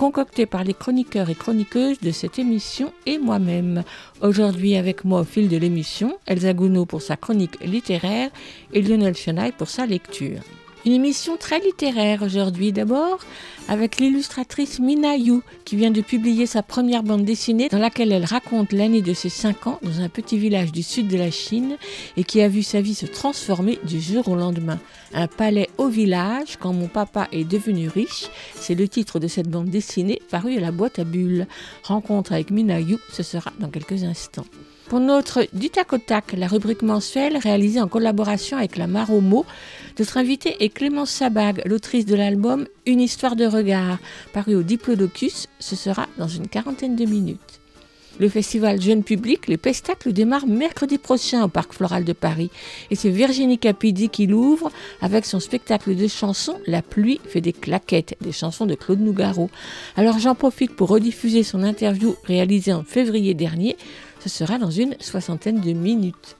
concoctées par les chroniqueurs et chroniqueuses de cette émission et moi-même. Aujourd'hui avec moi au fil de l'émission, Elsa Gounod pour sa chronique littéraire et Lionel Chenaille pour sa lecture. Une émission très littéraire aujourd'hui d'abord, avec l'illustratrice Mina Yu, qui vient de publier sa première bande dessinée dans laquelle elle raconte l'année de ses 5 ans dans un petit village du sud de la Chine et qui a vu sa vie se transformer du jour au lendemain. Un palais au village quand mon papa est devenu riche, c'est le titre de cette bande dessinée parue à la boîte à bulles. Rencontre avec Mina Yu, ce sera dans quelques instants. Pour notre Du tac au tac, la rubrique mensuelle réalisée en collaboration avec la Maromo, notre invitée est Clémence Sabag, l'autrice de l'album Une histoire de regard, paru au Diplodocus. Ce sera dans une quarantaine de minutes. Le festival Jeune Public, les Pestacles, démarre mercredi prochain au Parc Floral de Paris. Et c'est Virginie Capidi qui l'ouvre avec son spectacle de chansons La pluie fait des claquettes, des chansons de Claude Nougaro. Alors j'en profite pour rediffuser son interview réalisée en février dernier. Ce sera dans une soixantaine de minutes.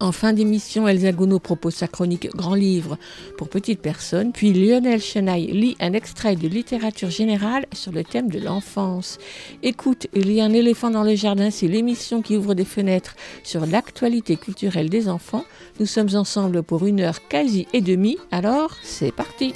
En fin d'émission, Elsa Gounod propose sa chronique Grand Livre pour petites personnes, puis Lionel Chenaille lit un extrait de littérature générale sur le thème de l'enfance. Écoute, il y a un éléphant dans le jardin, c'est l'émission qui ouvre des fenêtres sur l'actualité culturelle des enfants. Nous sommes ensemble pour une heure quasi et demie, alors c'est parti.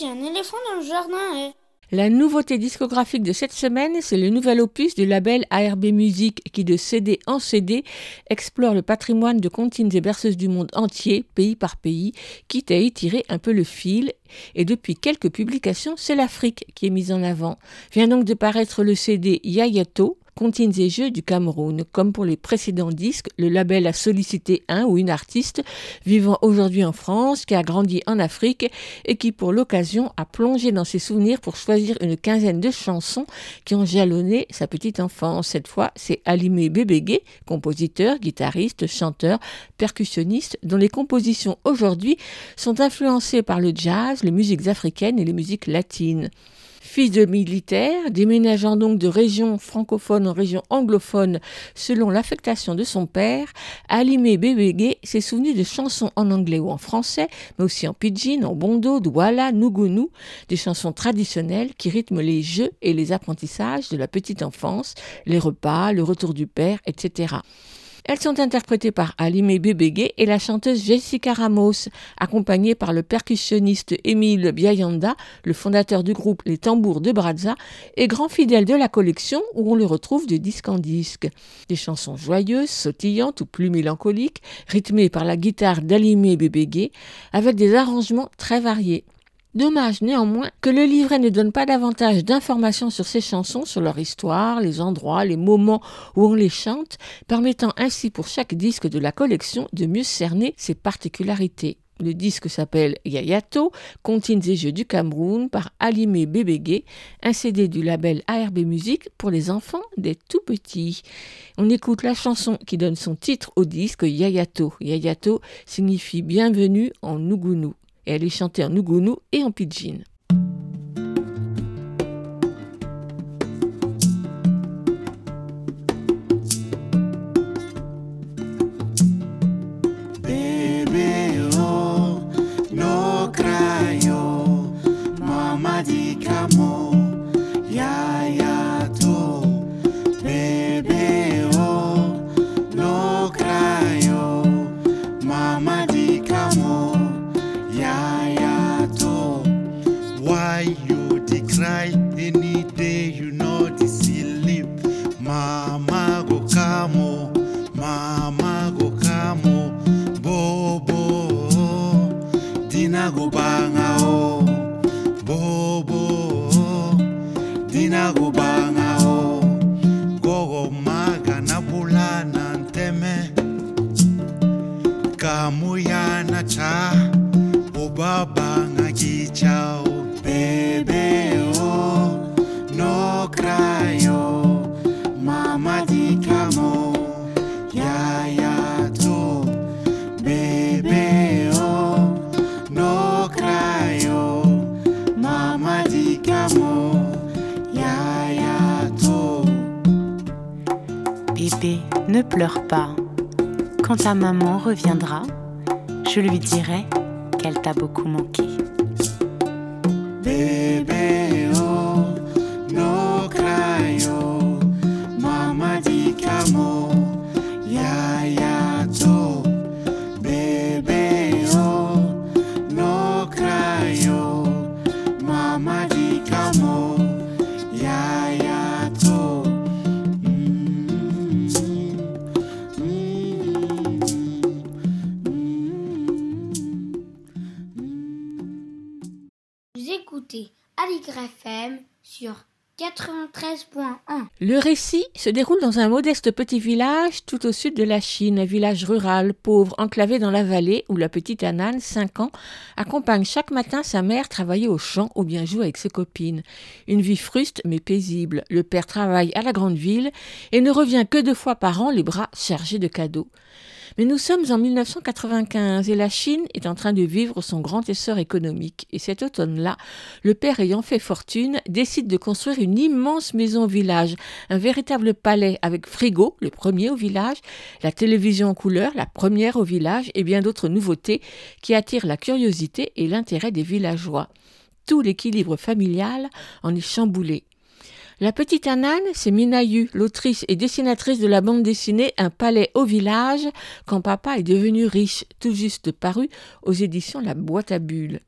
Il y a un éléphant dans le jardin. eh. La nouveauté discographique de cette semaine, c'est le nouvel opus du label ARB Music qui, de CD en CD, explore le patrimoine de comptines et berceuses du monde entier, pays par pays, quitte à y tirer un peu le fil. Et depuis quelques publications, c'est l'Afrique qui est mise en avant. Vient donc de paraître le CD Yayato, Comptines et Jeux du Cameroun. Comme pour les précédents disques, le label a sollicité un ou une artiste vivant aujourd'hui en France, qui a grandi en Afrique et qui, pour l'occasion, a plongé dans ses souvenirs pour choisir une quinzaine de chansons qui ont jalonné sa petite enfance. Cette fois, c'est Alimé Bébégué, compositeur, guitariste, chanteur, percussionniste, dont les compositions aujourd'hui sont influencées par le jazz, les musiques africaines et les musiques latines. Fils de militaire, déménageant donc de région francophone en région anglophone selon l'affectation de son père, Alimé Bébégué s'est souvenu de chansons en anglais ou en français, mais aussi en pidgin, en bondo, douala, nougounou, des chansons traditionnelles qui rythment les jeux et les apprentissages de la petite enfance, les repas, le retour du père, etc. Elles sont interprétées par Alimé Bébégué et la chanteuse Jessica Ramos, accompagnée par le percussionniste Émile Biayanda, le fondateur du groupe Les Tambours de Brazza, et grand fidèle de la collection où on le retrouve de disque en disque. Des chansons joyeuses, sautillantes ou plus mélancoliques, rythmées par la guitare d'Alimé Bébégué, avec des arrangements très variés. Dommage néanmoins que le livret ne donne pas davantage d'informations sur ces chansons, sur leur histoire, les endroits, les moments où on les chante, permettant ainsi pour chaque disque de la collection de mieux cerner ses particularités. Le disque s'appelle Yayato, Comptines et Jeux du Cameroun par Alimé Bébégué, un CD du label ARB Musique pour les enfants des tout petits. On écoute la chanson qui donne son titre au disque Yayato. Yayato signifie bienvenue en Nougounou elle est chantée en Nougounou et en pidgin. nobody. Bébé, ne pleure pas. Quand ta maman reviendra, je lui dirai qu'elle t'a beaucoup manqué. Récit se déroule dans un modeste petit village tout au sud de la Chine, un village rural, pauvre, enclavé dans la vallée, où la petite Anan, 5 ans, accompagne chaque matin sa mère travailler au champ ou bien joue avec ses copines. Une vie fruste mais paisible. Le père travaille à la grande ville et ne revient que deux fois par an, les bras chargés de cadeaux. Mais nous sommes en 1995 et la Chine est en train de vivre son grand essor économique. Et cet automne-là, le père ayant fait fortune décide de construire une immense maison au village, un véritable palais avec frigo, le premier au village, la télévision en couleur, la première au village et bien d'autres nouveautés qui attirent la curiosité et l'intérêt des villageois. Tout l'équilibre familial en est chamboulé. La petite Anan, c'est Minayu, l'autrice et dessinatrice de la bande dessinée Un palais au village, quand papa est devenu riche, tout juste paru aux éditions La Boîte à Bulles.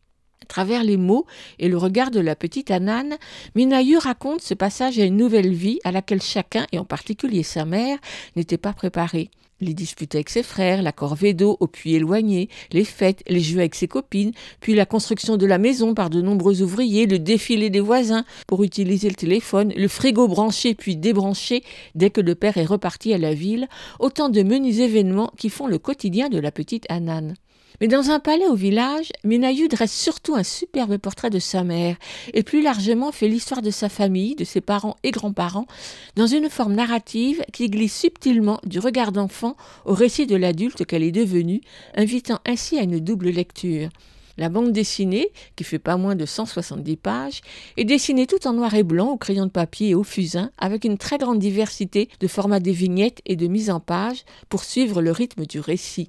À travers les mots et le regard de la petite Anan, Minayu raconte ce passage à une nouvelle vie à laquelle chacun, et en particulier sa mère, n'était pas préparé. Les disputes avec ses frères, la corvée d'eau au puits éloigné, les fêtes, les jeux avec ses copines, puis la construction de la maison par de nombreux ouvriers, le défilé des voisins pour utiliser le téléphone, le frigo branché puis débranché dès que le père est reparti à la ville, autant de menus événements qui font le quotidien de la petite Anan. Mais dans un palais au village, Minayu dresse surtout un superbe portrait de sa mère, et plus largement fait l'histoire de sa famille, de ses parents et grands-parents, dans une forme narrative qui glisse subtilement du regard d'enfant au récit de l'adulte qu'elle est devenue, invitant ainsi à une double lecture. La bande dessinée, qui fait pas moins de 170 pages, est dessinée tout en noir et blanc au crayon de papier et au fusain, avec une très grande diversité de formats des vignettes et de mise en page pour suivre le rythme du récit.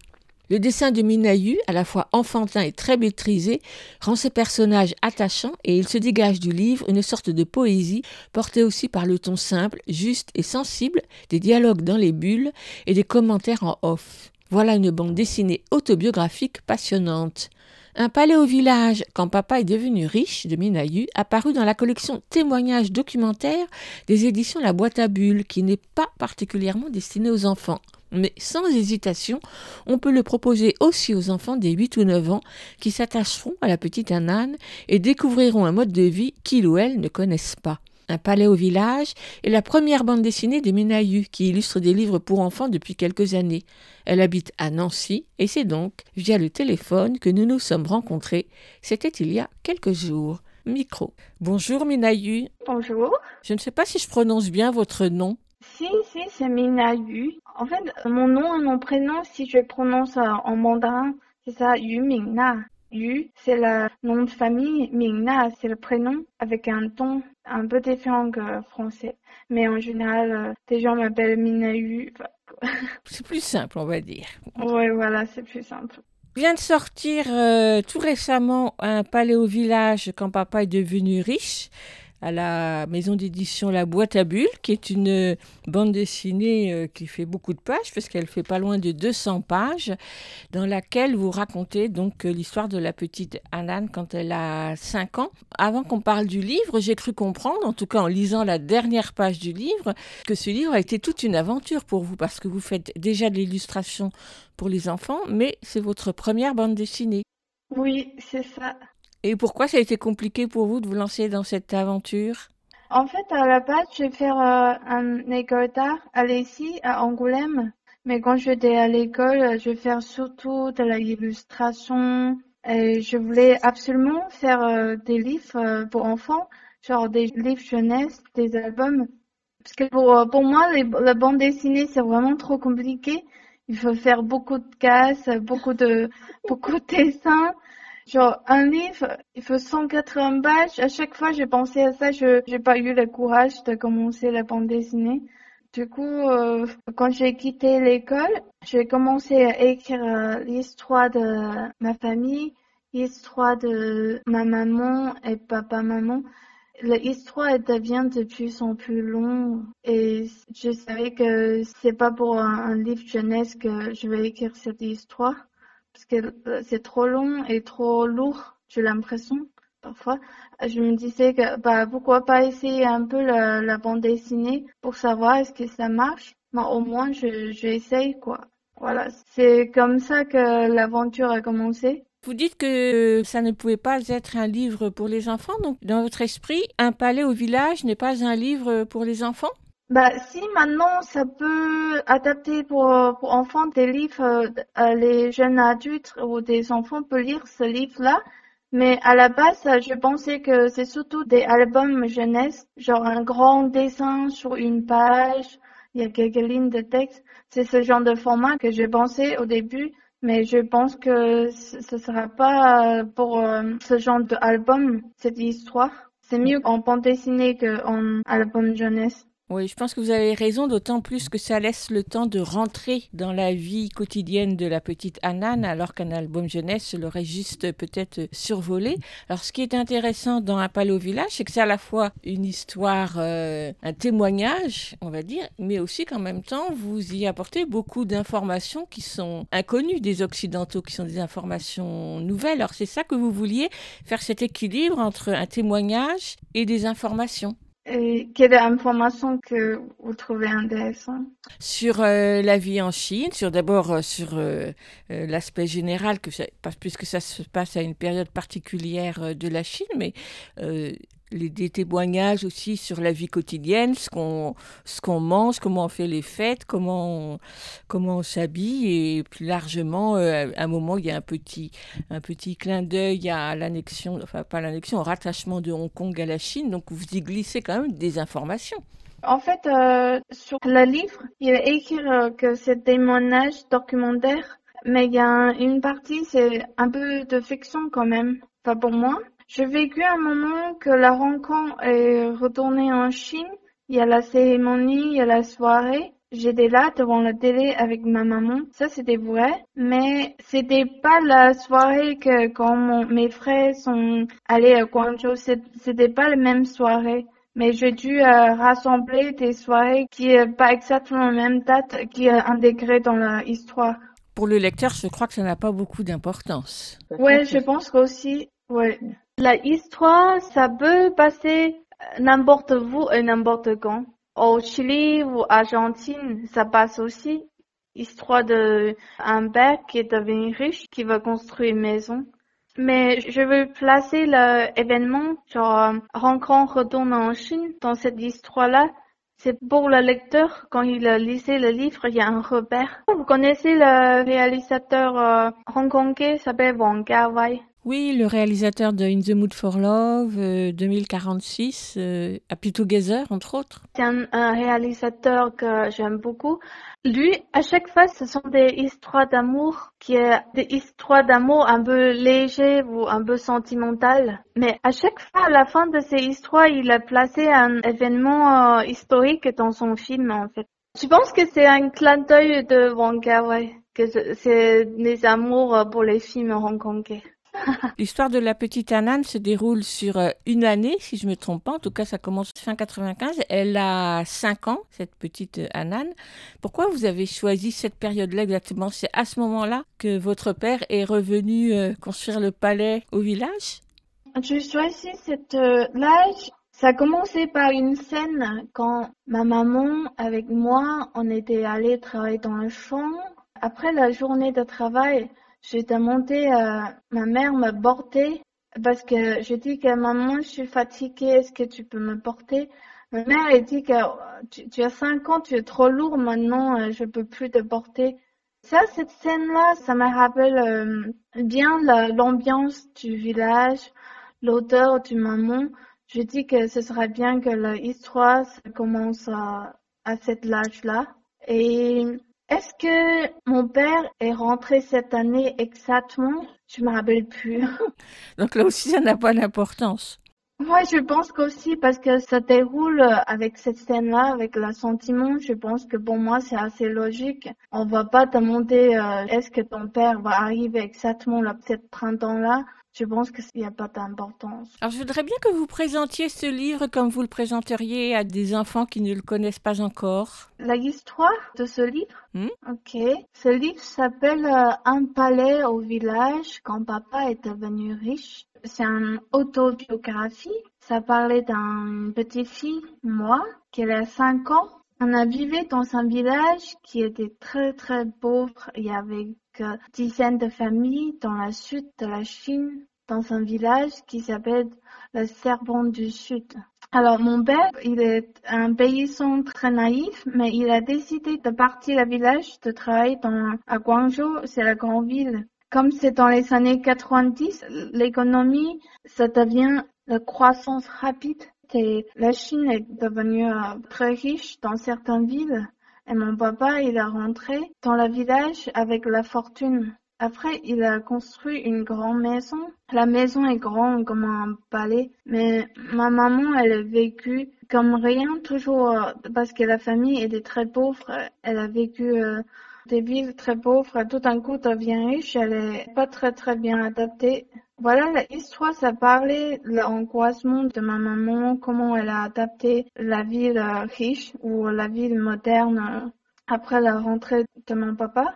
Le dessin de Minayu, à la fois enfantin et très maîtrisé, rend ses personnages attachants et il se dégage du livre une sorte de poésie portée aussi par le ton simple, juste et sensible des dialogues dans les bulles et des commentaires en off. Voilà une bande dessinée autobiographique passionnante. Un palais au village, quand papa est devenu riche, de Minayu, apparu dans la collection Témoignages documentaires des éditions La Boîte à Bulles, qui n'est pas particulièrement destinée aux enfants. Mais sans hésitation, on peut le proposer aussi aux enfants des 8 ou 9 ans qui s'attacheront à la petite Anan et découvriront un mode de vie qu'ils ou elles ne connaissent pas. Un palais au village est la première bande dessinée de Minayu qui illustre des livres pour enfants depuis quelques années. Elle habite à Nancy et c'est donc via le téléphone que nous nous sommes rencontrés. C'était il y a quelques jours. Micro. Bonjour Minayu. Bonjour. Je ne sais pas si je prononce bien votre nom. Si, si, c'est Minayu. En fait, mon nom et mon prénom, si je prononce euh, en mandarin, c'est ça, Yu Mingna. Yu, c'est le nom de famille, Mingna, c'est le prénom, avec un ton un peu différent que français. Mais en général, euh, des gens m'appellent Minayu. C'est plus simple, on va dire. Ouais, voilà, c'est plus simple. vient de sortir euh, tout récemment un palais au village quand papa est devenu riche à la maison d'édition La Boîte à Bulles, qui est une euh, bande dessinée euh, qui fait beaucoup de pages, parce qu'elle fait pas loin de 200 pages, dans laquelle vous racontez donc euh, l'histoire de la petite Anan quand elle a 5 ans. Avant qu'on parle du livre, j'ai cru comprendre, en tout cas en lisant la dernière page du livre, que ce livre a été toute une aventure pour vous, parce que vous faites déjà de l'illustration pour les enfants, mais c'est votre première bande dessinée. Oui, c'est ça. Et pourquoi ça a été compliqué pour vous de vous lancer dans cette aventure? En fait, à la base, je vais faire euh, un école d'art à l'ESI, à Angoulême. Mais quand j'étais à l'école, je vais faire surtout de l'illustration. Et je voulais absolument faire euh, des livres euh, pour enfants, genre des livres jeunesse, des albums. Parce que pour, pour moi, la bande dessinée, c'est vraiment trop compliqué. Il faut faire beaucoup de cases, beaucoup de, beaucoup de dessins. Genre, un livre, il faut 180 pages. À chaque fois, j'ai pensé à ça. Je n'ai pas eu le courage de commencer la bande dessinée. Du coup, euh, quand j'ai quitté l'école, j'ai commencé à écrire euh, l'histoire de ma famille, l'histoire de ma maman et papa-maman. L'histoire devient de plus en plus longue et je savais que c'est pas pour un, livre jeunesse que je vais écrire cette histoire que euh, c'est trop long et trop lourd, j'ai l'impression parfois. Je me disais que bah pourquoi pas essayer un peu la, bande dessinée pour savoir est-ce que ça marche. Mais au moins je j'essaye quoi. Voilà, c'est comme ça que l'aventure a commencé. Vous dites que ça ne pouvait pas être un livre pour les enfants, donc dans votre esprit, Un palais au village n'est pas un livre pour les enfants? Bah si maintenant ça peut adapter pour, pour enfants des livres, euh, les jeunes adultes ou des enfants peuvent lire ce livre-là. Mais à la base, je pensais que c'est surtout des albums jeunesse, genre un grand dessin sur une page, il y a quelques lignes de texte. C'est ce genre de format que j'ai pensé au début, mais je pense que ce sera pas pour euh, ce genre d'album, cette histoire. C'est mieux en bande dessinée qu'en album jeunesse. Oui, je pense que vous avez raison, d'autant plus que ça laisse le temps de rentrer dans la vie quotidienne de la petite Anan, alors qu'un album jeunesse l'aurait juste peut-être survolé. Alors, ce qui est intéressant dans Un au village, c'est que c'est à la fois une histoire, euh, un témoignage, on va dire, mais aussi qu'en même temps, vous y apportez beaucoup d'informations qui sont inconnues des Occidentaux, qui sont des informations nouvelles. Alors, c'est ça que vous vouliez, faire cet équilibre entre un témoignage et des informations. Et quelle information que vous trouvez intéressante? Sur euh, la vie en Chine, sur d'abord euh, sur euh, l'aspect général, puisque ça se passe à une période particulière de la Chine, mais les, des témoignages aussi sur la vie quotidienne, ce qu'on ce qu'on mange, comment on fait les fêtes, comment on, comment on s'habille et plus largement euh, à un moment il y a un petit un petit clin d'œil à l'annexion enfin pas l'annexion au rattachement de Hong Kong à la Chine donc vous y glissez quand même des informations. En fait, euh, sur le livre, il est écrit euh, que c'est des témoignages documentaires, mais il y a une partie, c'est un peu de fiction quand même, pas pour moi. J'ai vécu un moment que la rencontre est retournée en Chine. Il y a la cérémonie, il y a la soirée. J'étais là devant la télé avec ma maman. Ça, c'était vrai. Mais c'était pas la soirée que quand mon- mes frères sont allés à Guangzhou. C'était pas la même soirée. Mais j'ai dû euh, rassembler des soirées qui est pas exactement la même date qui est intégrée dans l'histoire. Pour le lecteur, je crois que ça n'a pas beaucoup d'importance. Ouais, je pense qu'aussi, ouais. La histoire, ça peut passer euh, n'importe où et n'importe quand. Au Chili ou Argentine, ça passe aussi. Histoire de un père qui est devenu riche, qui va construire une maison. Mais je veux placer l'événement, genre, euh, rencontre retourne en Chine, dans cette histoire-là. C'est pour le lecteur, quand il lisait le livre, il y a un repère. Vous connaissez le réalisateur euh, hongkongais, s'appelle Wong Kar-wai. Oui, le réalisateur de In the Mood for Love, euh, 2046, euh, Happy Together, entre autres. C'est un, réalisateur que j'aime beaucoup. Lui, à chaque fois, ce sont des histoires d'amour qui est des histoires d'amour un peu légères ou un peu sentimentales. Mais à chaque fois, à la fin de ces histoires, il a placé un événement euh, historique dans son film, en fait. Je pense que c'est un clin d'œil de Wong Kar-wai, que c'est- des amours euh, pour les films hongkongais? L'histoire de la petite Anan se déroule sur euh, une année, si je ne me trompe pas. En tout cas, ça commence fin 95. Elle a 5 ans, cette petite euh, Anan. Pourquoi vous avez choisi cette période-là exactement? C'est à ce moment-là que votre père est revenu euh, construire le palais au village? Je choisis cette euh, l'âge. Ça a commencé par une scène quand ma maman avec moi, on était allés travailler dans le champ. Après la journée de travail, J'ai demandé à ma mère me porter parce que je dis que maman, je suis fatiguée, est-ce que tu peux me porter? Ma mère, elle dit que tu, as cinq ans, tu es trop lourd maintenant, euh, je peux plus te porter. Ça, cette scène-là, ça me rappelle euh, bien la- l'ambiance du village, l'odeur du maman. Je dis que ce serait bien que l'histoire commence à, à cet âge-là. Et est-ce que mon père est rentré cette année exactement? Je me rappelle plus. Donc là aussi, ça n'a pas d'importance. Moi, je pense qu'aussi parce que ça déroule avec cette scène-là, avec l'assentiment, je pense que pour moi c'est assez logique. On va pas demander euh, est-ce que ton père va arriver exactement là, cet printemps-là. Je pense qu'il n'y a pas d'importance. Alors je voudrais bien que vous présentiez ce livre comme vous le présenteriez à des enfants qui ne le connaissent pas encore. La histoire de ce livre Hmm? Ok. Ce livre s'appelle euh, Un palais au village quand papa est devenu riche. C'est une autobiographie. Ça parlait d'une petite fille, moi, qui a 5 ans. On a vécu dans un village qui était très très pauvre. Il y avait que dizaines de familles dans la sud de la Chine, dans un village qui s'appelle le Serpent du Sud. Alors, mon père, il est un paysan très naïf, mais il a décidé de partir au village, de travailler à Guangzhou, c'est la grande ville. Comme c'est dans les années 90, l'économie, ça devient la croissance rapide et la Chine est devenue euh, très riche dans certaines villes. Et mon papa, il est rentré dans le village avec la fortune. Après, il a construit une grande maison. La maison est grande comme un palais, mais ma maman, elle a vécu comme rien, toujours euh, parce que la famille était très pauvre. Elle a vécu euh, des villes très pauvres. Tout d'un coup, devient riche. Elle est pas très très bien adaptée. Voilà, l'histoire, ça parlait l'angoissement de ma maman, comment elle a adapté la ville euh, riche ou la ville moderne euh, après la rentrée de mon papa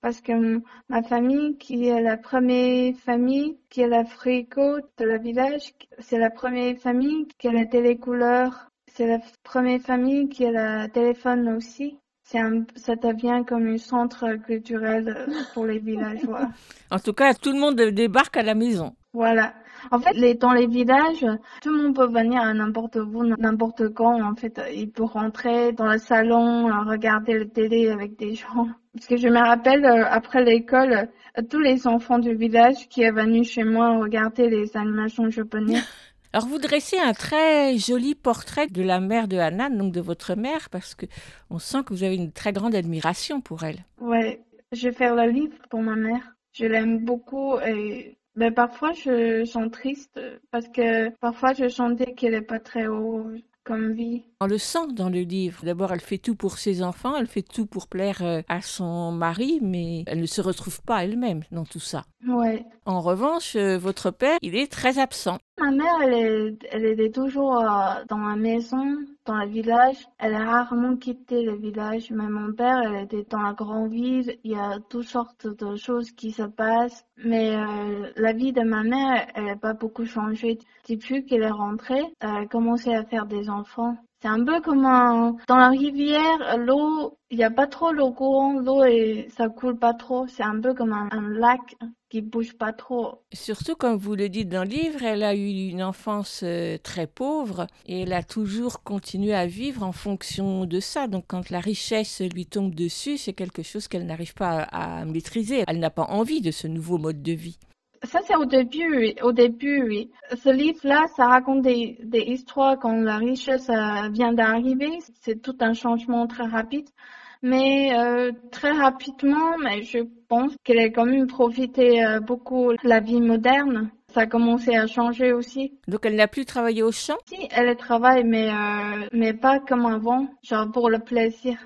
parce que ma famille, qui est la première famille, qui est la frigo de la village, c'est la première famille qui a la télécouleur, c'est la première famille qui a le téléphone aussi. C'est un, ça devient comme un centre culturel euh, pour les villageois. En tout cas, tout le monde débarque à la maison. Voilà. En fait, les, dans les villages, tout le monde peut venir à n'importe où, n'importe quand. En fait, il peut rentrer dans le salon, euh, regarder le télé avec des gens. Parce que je me rappelle, euh, après l'école, euh, tous les enfants du village qui est venu chez moi regarder les animations japonaises. Alors vous dressez un très joli portrait de la mère de Hanan, donc de votre mère, parce que on sent que vous avez une très grande admiration pour elle. Ouais, je vais faire le livre pour ma mère. Je l'aime beaucoup et mais parfois je sens triste parce que parfois je sentais qu'elle est pas très haut comme vie. On le sent dans le livre. D'abord, elle fait tout pour ses enfants, elle fait tout pour plaire euh, à son mari, mais elle ne se retrouve pas elle-même dans tout ça. Ouais. En revanche, euh, votre père, il est très absent. Ma mère, elle, est, elle était toujours euh, dans la maison, dans le village. Elle a rarement quitté le village. Mais mon père, elle était dans la grande ville. Il y a toutes sortes de choses qui se passent. Mais euh, la vie de ma mère, elle n'a pas beaucoup changé. Depuis qu'elle est rentrée, elle a commencé à faire des enfants. C'est un peu comme un... dans la rivière, l'eau, il n'y a pas trop l'eau courante, l'eau et ça coule pas trop. C'est un peu comme un, un lac qui bouge pas trop. Surtout, comme vous le dites dans le livre, elle a eu une enfance euh, très pauvre et elle a toujours continué à vivre en fonction de ça. Donc, quand la richesse lui tombe dessus, c'est quelque chose qu'elle n'arrive pas à, maîtriser. Elle n'a pas envie de ce nouveau mode de vie. Ça, c'est au début, oui. Au début, oui. Ce livre-là, ça raconte des, des histoires quand la richesse euh, vient d'arriver. C'est tout un changement très rapide. Mais euh, très rapidement, mais je pense qu'elle a quand même profité euh, beaucoup de la vie moderne. Ça a commencé à changer aussi. Donc, elle n'a plus travaillé au champ? Si, elle travaille, mais, euh, mais pas comme avant, genre pour le plaisir.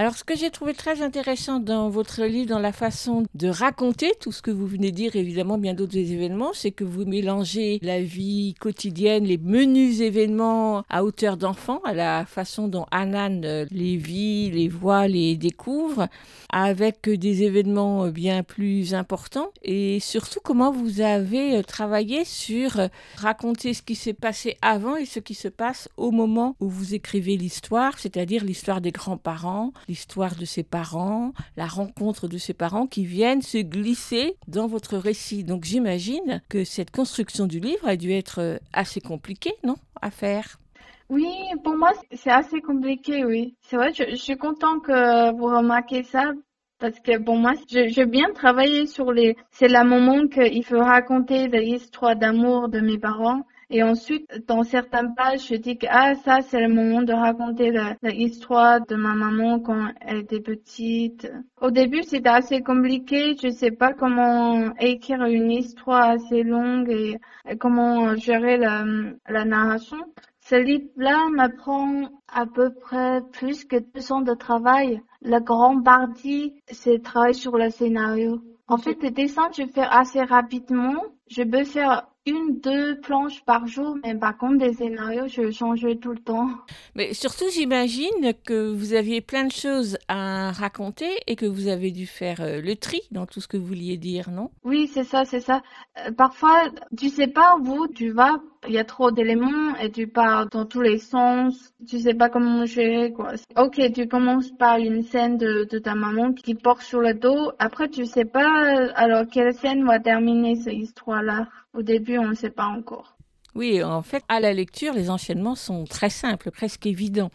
Alors, ce que j'ai trouvé très intéressant dans votre livre, dans la façon de raconter tout ce que vous venez de dire, évidemment bien d'autres événements, c'est que vous mélangez la vie quotidienne, les menus événements à hauteur d'enfant, à la façon dont Hanan euh, les vit, les voit, les découvre, avec des événements euh, bien plus importants, et surtout comment vous avez euh, travaillé sur raconter ce qui s'est passé avant et ce qui se passe au moment où vous écrivez l'histoire, c'est-à-dire l'histoire des grands-parents, l'histoire de ses parents, la rencontre de ses parents qui viennent se glisser dans votre récit. Donc j'imagine que cette construction du livre a dû être euh, assez compliquée, non, à faire? Oui, pour moi, c'est assez compliqué, oui. C'est vrai, je, suis contente que vous remarquez ça. Parce que pour moi, j'ai bien travaillé sur les... C'est le moment qu'il faut raconter l'histoire d'amour de mes parents. Et ensuite, dans certaines pages, je dis que ah, ça, c'est le moment de raconter l'histoire de ma maman quand elle était petite. Au début, c'était assez compliqué. Je sais pas comment écrire une histoire assez longue et, comment gérer la, narration. Ce livre-là m'apprend à peu près plus que deux ans de travail. La grande partie, c'est travail sur le scénario. En fait, les dessins, je fais assez rapidement. Je peux faire une, deux planches par jour, mais par contre, des scénarios, je change tout le temps. Mais surtout, j'imagine que vous aviez plein de choses à raconter et que vous avez dû faire euh, le tri dans tout ce que vous vouliez dire, non? Oui, c'est ça, c'est ça. Euh, parfois, tu sais pas où tu vas, il y a trop d'éléments et tu pars dans tous les sens. Tu sais pas comment gérer, quoi. Ok, tu commences par une scène de, de ta maman qui porte sur le dos. Après, tu sais pas, euh, alors quelle scène va terminer cette histoire-là? Au début, on ne sait pas encore. Oui, en fait, à la lecture, les enchaînements sont très simples, presque évidents.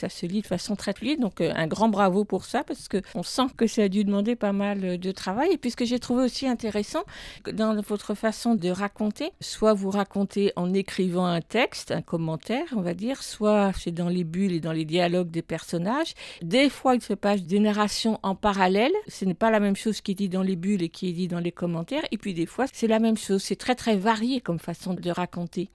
Ça se lit de façon très fluide, donc euh, un grand bravo pour ça, parce que on sent que ça a dû demander pas mal euh, de travail. Et puis ce que j'ai trouvé aussi intéressant dans votre façon de raconter, soit vous racontez en écrivant un texte, un commentaire, on va dire, soit c'est dans les bulles et dans les dialogues des personnages. Des fois, il se passe des narrations en parallèle. Ce n'est pas la même chose qui est dit dans les bulles et qui est dit dans les commentaires. Et puis des fois, c'est la même chose. C'est très très varié comme façon de raconter.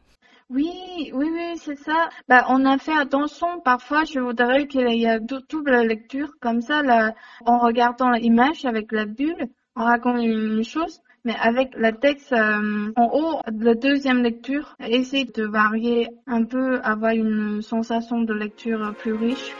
Oui, oui, oui, c'est ça. Bah, on a fait attention. Parfois, je voudrais qu'il y ait dou- double lecture, comme ça, là, en regardant l'image avec la bulle, on raconte une chose, mais avec le texte euh, en haut, la deuxième lecture, essayer de varier un peu, avoir une sensation de lecture plus riche.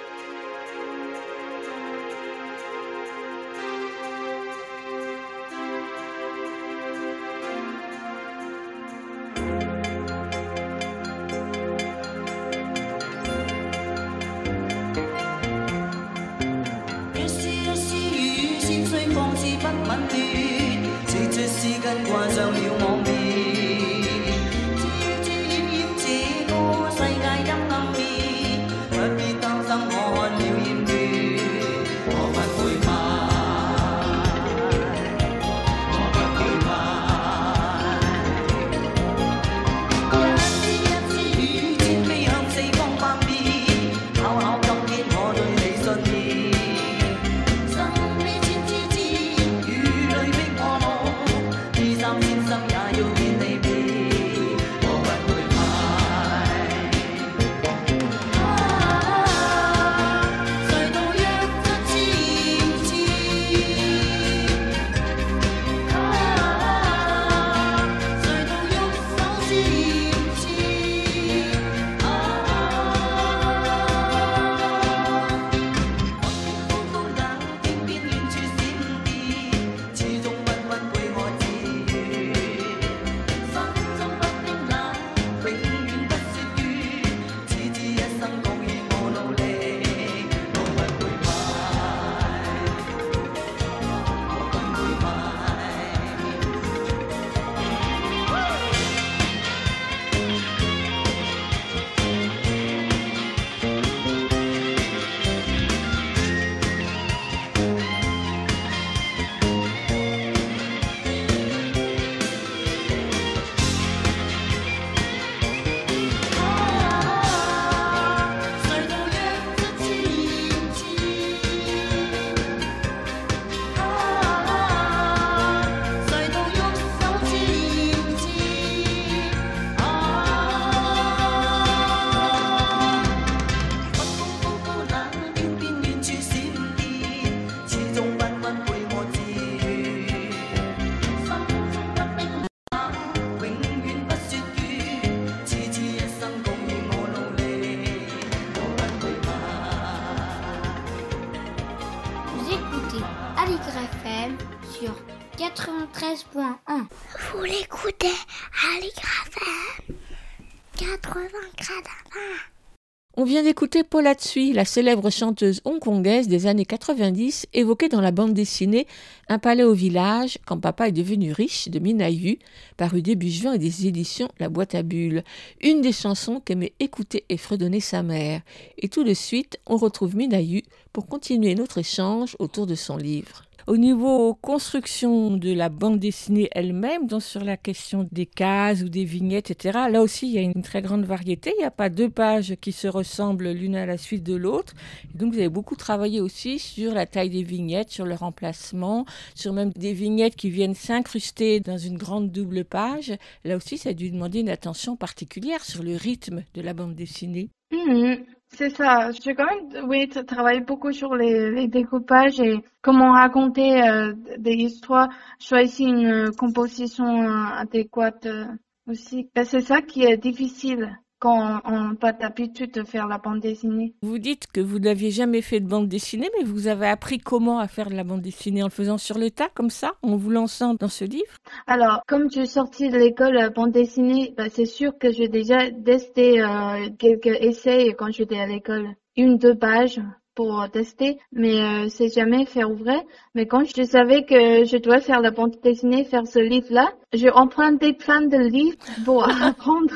La célèbre chanteuse hongkongaise des années 90, évoquée dans la bande dessinée Un palais au village, quand papa est devenu riche de Minayu, paru début juin et des éditions La boîte à bulles. Une des chansons qu'aimait écouter et fredonner sa mère. Et tout de suite, on retrouve Minayu pour continuer notre échange autour de son livre. Au niveau construction de la bande dessinée elle-même, donc sur la question des cases ou des vignettes, etc., là aussi, il y a une très grande variété. Il n'y a pas deux pages qui se ressemblent l'une à la suite de l'autre. Donc, vous avez beaucoup travaillé aussi sur la taille des vignettes, sur le remplacement, sur même des vignettes qui viennent s'incruster dans une grande double page. Là aussi, ça a dû demander une attention particulière sur le rythme de la bande dessinée. Mhm, c'est ça. J'ai quand même, oui, travaillé beaucoup sur les, les découpages et comment raconter euh, des histoires, choisir une euh, composition euh, adéquate euh, aussi. Ben, c'est ça qui est difficile quand on n'a pas d'habitude de faire la bande dessinée. Vous dites que vous n'aviez jamais fait de bande dessinée, mais vous avez appris comment à faire de la bande dessinée en le faisant sur le tas, comme ça, en vous lançant dans ce livre? Alors, comme je suis sortie de l'école euh, bande dessinée, ben, c'est sûr que j'ai déjà testé euh, quelques essais quand j'étais à l'école. Une, deux pages pour tester, mais euh, c'est jamais faire vrai. Mais quand je savais que je dois faire la bande dessinée, faire ce livre-là, j'ai emprunté plein de livres pour apprendre.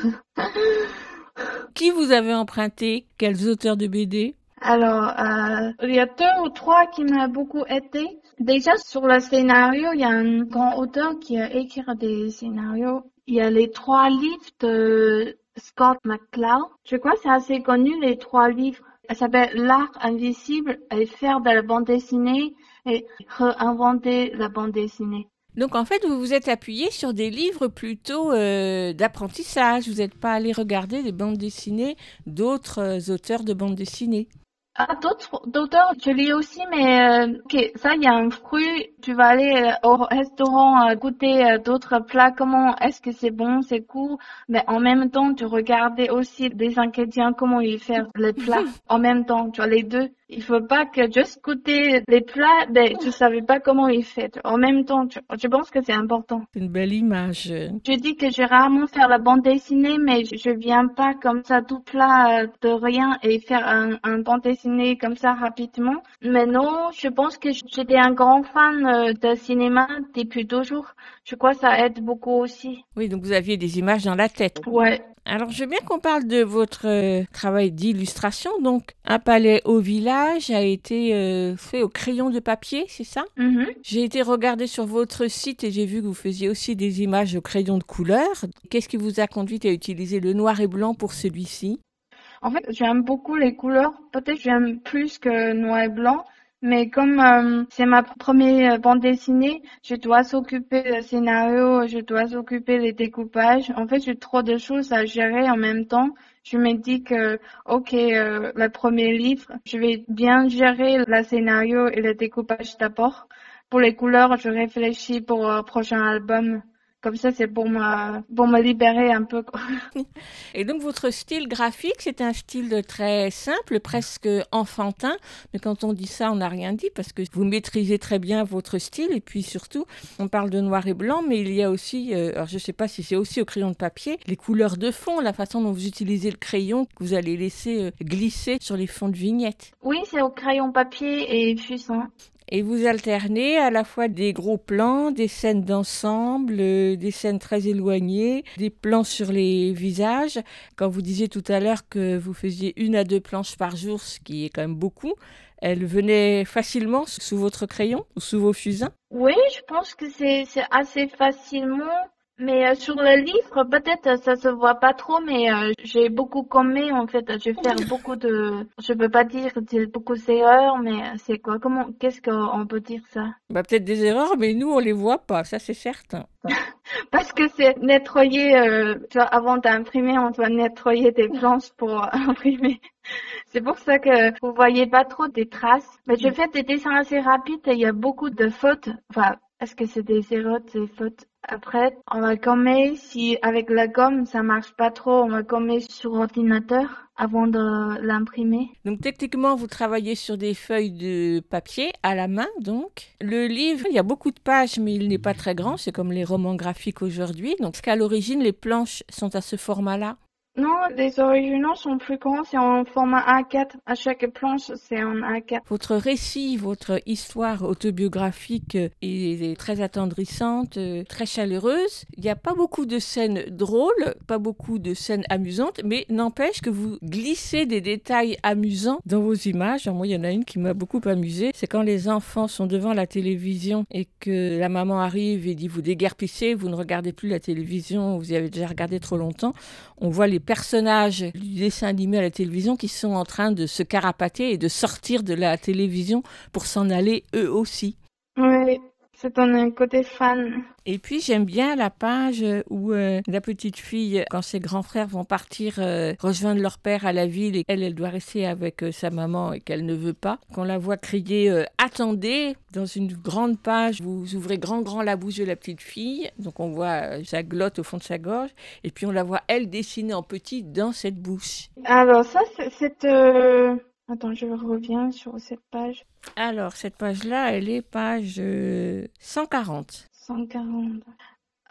Qui vous avez emprunté? Quels auteurs de BD Alors, euh, il y a deux ou trois qui m'ont beaucoup aidé. Déjà, sur le scénario, il y a un grand auteur qui a écrit des scénarios. Il y a les trois livres de Scott McCloud. Je crois que c'est assez connu, les trois livres. Ça s'appelle L'art invisible et faire de la bande dessinée et réinventer la bande dessinée. Donc en fait, vous vous êtes appuyé sur des livres plutôt euh, d'apprentissage. Vous n'êtes pas allé regarder des bandes dessinées d'autres euh, auteurs de bandes dessinées. Ah, d'autres, d'auteurs, je lis aussi, mais euh, ça, il y a un fruit. Tu vas aller au restaurant goûter d'autres plats. Comment est-ce que c'est bon, c'est cool, mais en même temps, tu regardais aussi des ingrédients, comment ils font les plats. En même temps, tu vois les deux. Il faut pas que juste goûter les plats, mais tu savais pas comment ils font. En même temps, je pense que c'est important. C'est une belle image. Je dis que j'ai rarement faire la bande dessinée, mais je, je viens pas comme ça tout plat euh, de rien et faire un, un bande dessinée comme ça rapidement. Mais non, je pense que j'étais un grand fan euh, de cinéma depuis toujours. Je crois que ça aide beaucoup aussi. Oui, donc vous aviez des images dans la tête. Ouais. Alors, je veux bien qu'on parle de votre euh, travail d'illustration. Donc, Un palais au village a été euh, fait au crayon de papier, c'est ça? Mhm. J'ai été regarder sur votre site et j'ai vu que vous faisiez aussi des images au crayon de couleur. Qu'est-ce qui vous a conduit à utiliser le noir et blanc pour celui-ci? En fait, j'aime beaucoup les couleurs. Peut-être j'aime plus que noir et blanc. Mais comme euh, c'est ma première bande dessinée, je dois s'occuper du scénario, je dois s'occuper des découpages. En fait, j'ai trop de choses à gérer en même temps. Je me dis que, ok, euh, le premier livre, je vais bien gérer le scénario et le découpage d'abord. Pour les couleurs, je réfléchis pour le prochain album. Comme ça, c'est pour me, pour me libérer un peu. quoi. Et donc votre style graphique, c'est un style très simple, presque enfantin. Mais quand on dit ça, on n'a rien dit parce que vous maîtrisez très bien votre style. Et puis surtout, on parle de noir et blanc, mais il y a aussi, euh, alors je ne sais pas si c'est aussi au crayon de papier, les couleurs de fond, la façon dont vous utilisez le crayon que vous allez laisser euh, glisser sur les fonds de vignettes. Oui, c'est au crayon papier et fusain. Et vous alternez à la fois des gros plans, des scènes d'ensemble, euh, des scènes très éloignées, des plans sur les visages. Quand vous disiez tout à l'heure que vous faisiez une à deux planches par jour, ce qui est quand même beaucoup, elles venaient facilement sous votre crayon ou sous vos fusains? Oui, je pense que c'est c'est assez facilement. Mais euh, sur le livre, peut-être euh, ça se voit pas trop, mais euh, j'ai beaucoup commis en fait. Je vais faire beaucoup de, je peux pas dire beaucoup d'erreurs, mais euh, c'est quoi? Comment Qu'est-ce qu'on peut dire ça? Bah, Peut-être des erreurs, mais nous, on les voit pas, ça c'est certain. Parce que c'est nettoyer. euh, tu vois, avant d'imprimer, on doit nettoyer des planches pour imprimer. C'est pour ça que vous voyez pas trop des traces. Mais je fais des dessins assez rapides et il y a beaucoup de fautes. Enfin, est-ce que c'est des erreurs, des fautes? Après, on va gommer. Si avec la gomme ça marche pas trop, on va gommer sur ordinateur avant de l'imprimer. Donc techniquement, vous travaillez sur des feuilles de papier à la main, donc. Le livre, il y a beaucoup de pages, mais il n'est pas très grand. C'est comme les romans graphiques aujourd'hui. Donc, qu'à l'origine, les planches sont à ce format-là. Non, les originaux sont plus grands, c'est en format A4. À chaque planche, c'est en A4. Votre récit, votre histoire autobiographique est très attendrissante, très chaleureuse. Il n'y a pas beaucoup de scènes drôles, pas beaucoup de scènes amusantes, mais n'empêche que vous glissez des détails amusants dans vos images. Alors moi, il y en a une qui m'a beaucoup amusée. C'est quand les enfants sont devant la télévision et que la maman arrive et dit vous déguerpissez, vous ne regardez plus la télévision, vous y avez déjà regardé trop longtemps. On voit les personnages du dessin animé à la télévision qui sont en train de se carapater et de sortir de la télévision pour s'en aller eux aussi. C'est un côté fan. Et puis j'aime bien la page où euh, la petite fille, quand ses grands frères vont partir euh, rejoindre leur père à la ville et elle, elle doit rester avec euh, sa maman et qu'elle ne veut pas, qu'on la voit crier Attendez dans une grande page, vous ouvrez grand grand la bouche de la petite fille, donc on voit sa glotte au fond de sa gorge, et puis on la voit elle dessiner en petit dans cette bouche. Alors ça, c'est... Attends, je reviens sur cette page. Alors, cette page-là, elle est page 140. 140.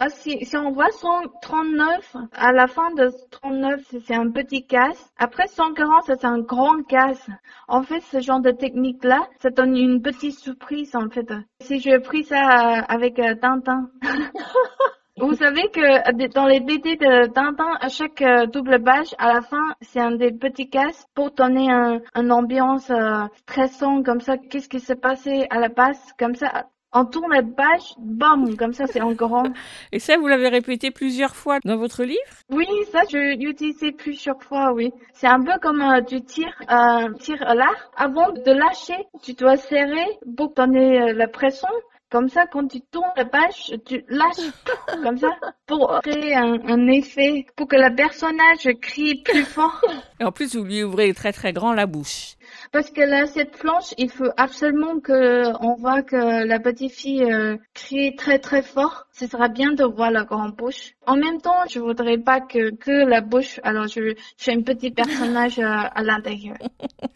Ah, si, si on voit 139, à la fin de 39, c'est un petit casse. Après 140, c'est un grand casse. En fait, ce genre de technique-là, ça donne une petite surprise, en fait. Si je pris ça avec euh, Tintin. Vous savez que dans les BD de Tintin, à chaque euh, double page, à la fin, c'est un des petits casses pour donner un, une ambiance euh, stressante comme ça. Qu'est-ce qui s'est passé à la base Comme ça, on tourne la page, bam, comme ça, c'est en grand. Et ça, vous l'avez répété plusieurs fois dans votre livre? Oui, ça, je l'utilisais plusieurs fois, oui. C'est un peu comme euh, tu tires un tir à l'arc. Avant de lâcher, tu dois serrer pour donner la pression. Comme ça, quand tu tournes la page, tu lâches comme ça pour créer un, effet, pour que le personnage crie plus fort. Et en plus, vous lui ouvrez très très grand la bouche. Parce que là, cette planche, il faut absolument que on voit que la petite fille euh, crie très très fort. Ce sera bien de voir la grande bouche. En même temps, je voudrais pas que que la bouche. Alors, je, je fais un petit personnage euh, à l'intérieur.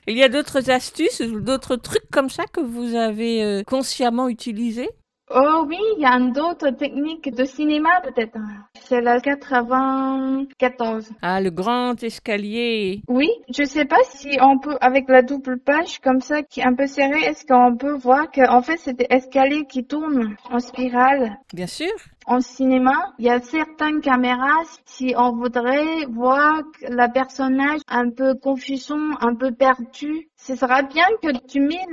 Il y a d'autres astuces, d'autres trucs comme ça que vous avez euh, consciemment utilisés? Oh oui, il y a d'autres techniques de cinéma peut-être. C'est la 94. Ah, le grand escalier. Oui, je sais pas si on peut, avec la double page comme ça, qui est un peu serrée, est-ce qu'on peut voir qu'en fait c'est des escaliers qui tournent en spirale. Bien sûr. En cinéma, il y a certaines caméras, si on voudrait voir la personnage un peu confusion, un peu perdu, ce sera bien que tu mets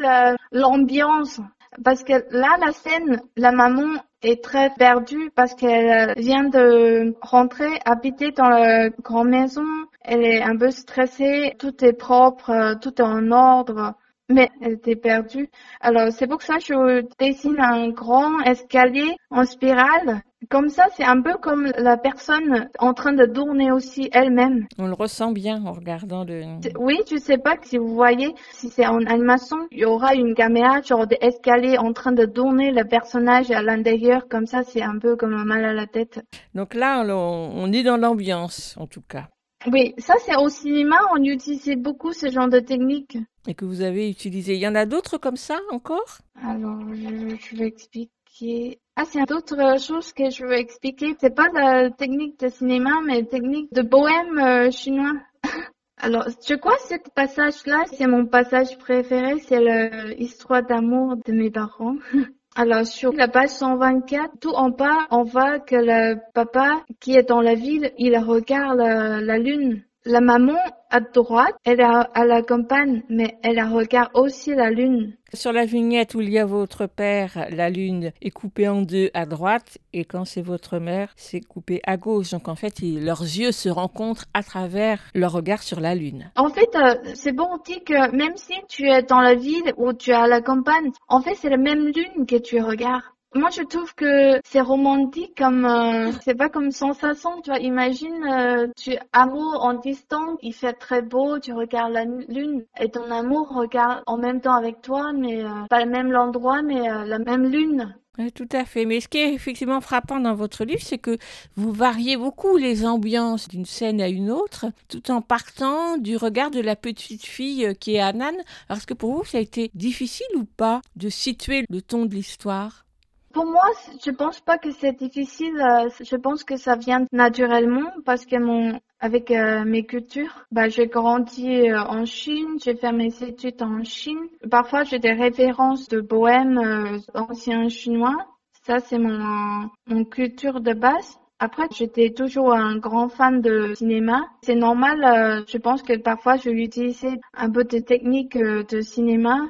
l'ambiance parce que là, la scène, la maman est très perdue parce qu'elle vient de rentrer, habiter dans la grande maison. Elle est un peu stressée, tout est propre, tout est en ordre mais elle était perdue. Alors c'est pour ça que je dessine un grand escalier en spirale comme ça, c'est un peu comme la personne en train de tourner aussi elle-même. On le ressent bien en regardant le... Oui, je sais pas si vous voyez, si c'est en animation, il y aura une caméra genre d'escalier en train de tourner le personnage à l'intérieur, comme ça, c'est un peu comme un mal à la tête. Donc là, on est dans l'ambiance, en tout cas. Oui, ça c'est au cinéma, on utilisait beaucoup ce genre de technique. Et que vous avez utilisé. Il y en a d'autres comme ça encore? Alors, je, je vais expliquer. Ah, c'est d'autres choses que je veux expliquer. C'est pas la technique de cinéma, mais la technique de bohème euh, chinois. Alors, je crois que ce passage-là, c'est mon passage préféré, c'est l'histoire d'amour de mes parents. Alors, sur la page 124, tout en bas, on voit que le papa qui est dans la ville, il regarde la lune. La maman à droite, elle est à la campagne, mais elle regarde aussi la lune. Sur la vignette où il y a votre père, la lune est coupée en deux à droite, et quand c'est votre mère, c'est coupé à gauche. Donc en fait, leurs yeux se rencontrent à travers leur regard sur la lune. En fait, euh, c'est bon dit que même si tu es dans la ville ou tu es à la campagne, en fait, c'est la même lune que tu regardes. Moi, je trouve que c'est romantique comme, euh, c'est pas comme sensation, tu vois. Imagine, euh, tu amour en distance, il fait très beau, tu regardes la lune et ton amour regarde en même temps avec toi, mais euh, pas le même endroit, mais la même lune. Tout à fait. Mais ce qui est effectivement frappant dans votre livre, c'est que vous variez beaucoup les ambiances d'une scène à une autre, tout en partant du regard de la petite fille qui est Anan. Alors, est-ce que pour vous, ça a été difficile ou pas de situer le ton de l'histoire? Pour moi, je pense pas que c'est difficile. Euh, je pense que ça vient naturellement parce que mon avec euh, mes cultures. Bah, j'ai grandi euh, en Chine, j'ai fait mes études en Chine. Parfois, j'ai des références de poèmes euh, anciens chinois. Ça, c'est mon, mon culture de base. Après, j'étais toujours un grand fan de cinéma. C'est normal, euh, je pense que parfois je vais utiliser un peu de techniques euh, de cinéma.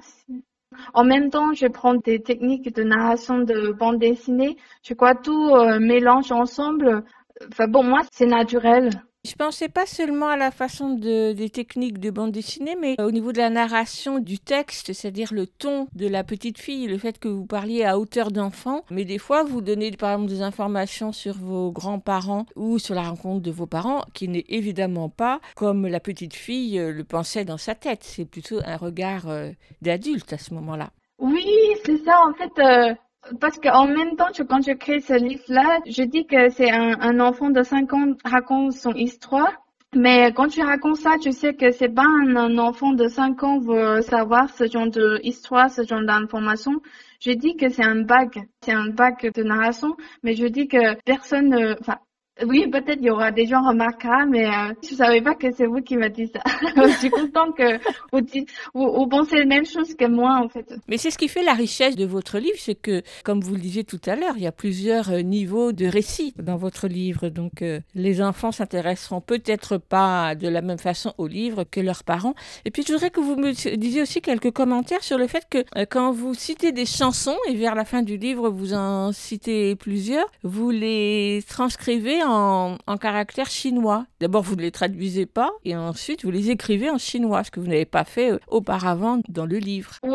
En même temps, je prends des techniques de narration de bande dessinée. Je crois tout euh, mélange ensemble. Enfin bon, moi, c'est naturel. Je pensais pas seulement à la façon de, des techniques de bande dessinée, mais au niveau de la narration du texte, c'est-à-dire le ton de la petite fille, le fait que vous parliez à hauteur d'enfant, mais des fois vous donnez par exemple des informations sur vos grands-parents ou sur la rencontre de vos parents, qui n'est évidemment pas comme la petite fille euh, le pensait dans sa tête. C'est plutôt un regard euh, d'adulte à ce moment-là. Oui, c'est ça. En fait, euh, parce qu'en même temps, quand je crée ce livre-là, je dis que c'est un, enfant de 5 ans raconte son histoire. Mais quand tu racontes ça, tu sais que c'est pas un, enfant de 5 ans veut savoir ce genre d'histoire, ce genre d'information. Je dis que c'est un bac, c'est un bac de narration, mais je dis que personne, ne- enfin, oui, peut-être il y aura des gens remarquera, mais euh, je savais pas que c'est vous qui m'avez dit ça. je suis contente que vous, dites, vous, vous pensez la même chose que moi, en fait. Mais c'est ce qui fait la richesse de votre livre, c'est que, comme vous le disiez tout à l'heure, il y a plusieurs euh, niveaux de récit dans votre livre. Donc, euh, les enfants s'intéresseront peut-être pas de la même façon au livre que leurs parents. Et puis, je voudrais que vous me disiez aussi quelques commentaires sur le fait que euh, quand vous citez des chansons, et vers la fin du livre, vous en citez plusieurs, vous les transcrivez en, en caractère chinois. D'abord, vous ne les traduisez pas, et ensuite, vous les écrivez en chinois, ce que vous n'avez pas fait euh, auparavant dans le livre.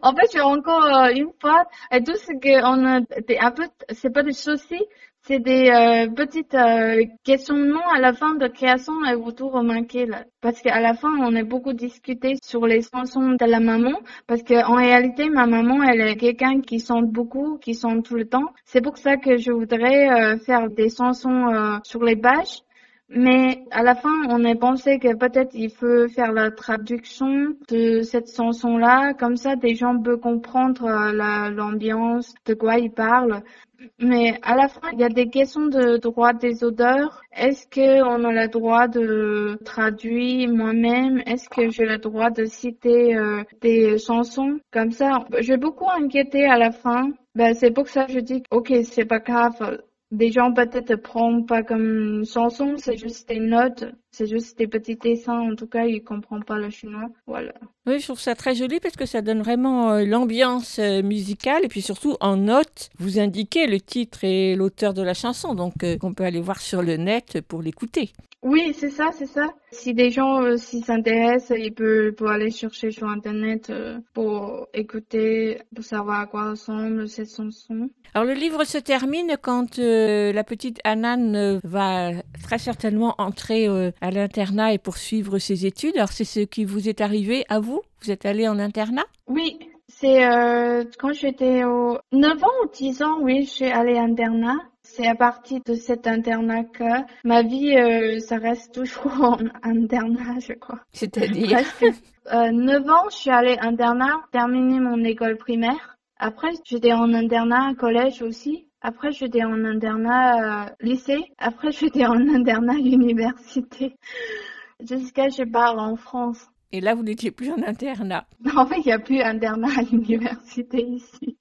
En fait, encore euh, une fois, et tout ce que on a un peu, c'est pas des soucis, c'est des euh, petites euh, questionnements à la fin de création et vous tout remarquez là. Parce qu'à la fin, on a beaucoup discuté sur les chansons de la maman, parce que en réalité, ma maman, elle est quelqu'un qui chante beaucoup, qui chante tout le temps. C'est pour ça que je voudrais euh, faire des chansons euh, sur les pages. Mais à la fin, on a pensé que peut-être il faut faire la traduction de cette chanson-là, comme ça des gens peuvent comprendre euh, la- l'ambiance, de quoi il parle. Mais à la fin, il y a des questions de droit des auteurs. Est-ce que on a le droit de traduire moi-même? Est-ce que j'ai le droit de citer euh, des chansons? Comme ça? J'ai beaucoup inquiété à la fin. Ben, c'est pour ça que je dis, ok, c'est pas grave. Des gens peut-être prennent pas comme chanson, c'est juste des notes, c'est juste des petits dessins. En tout cas, ils comprennent pas le chinois. Voilà. Oui, je trouve ça très joli parce que ça donne vraiment euh, l'ambiance euh, musicale et puis surtout en note, vous indiquez le titre et l'auteur de la chanson, donc euh, on peut aller voir sur le net pour l'écouter. Oui, c'est ça, c'est ça. Si des gens euh, s'y s'intéressent, ils peuvent, peuvent aller chercher sur Internet euh, pour écouter, pour savoir à quoi ressemble cette chanson. Alors le livre se termine quand euh, la petite Anan euh, va très certainement entrer euh, à l'internat et poursuivre ses études. Alors c'est ce qui vous est arrivé à vous? Vous êtes allé en internat? Oui, c'est euh, quand j'étais au 9 ans ou 10 ans, oui, je suis allée à internat. C'est à partir de cet internat que ma vie, euh, ça reste toujours en internat, je crois. C'est-à-dire Presque. Euh, 9 ans, je suis allée internat, terminé mon école primaire. Après, j'étais en internat collège aussi. Après, j'étais en internat euh, lycée. Après, j'étais en internat université. Jusqu'à je pars en France. Et là, vous n'étiez plus en internat. En fait, il n'y a plus internat à l'université ici.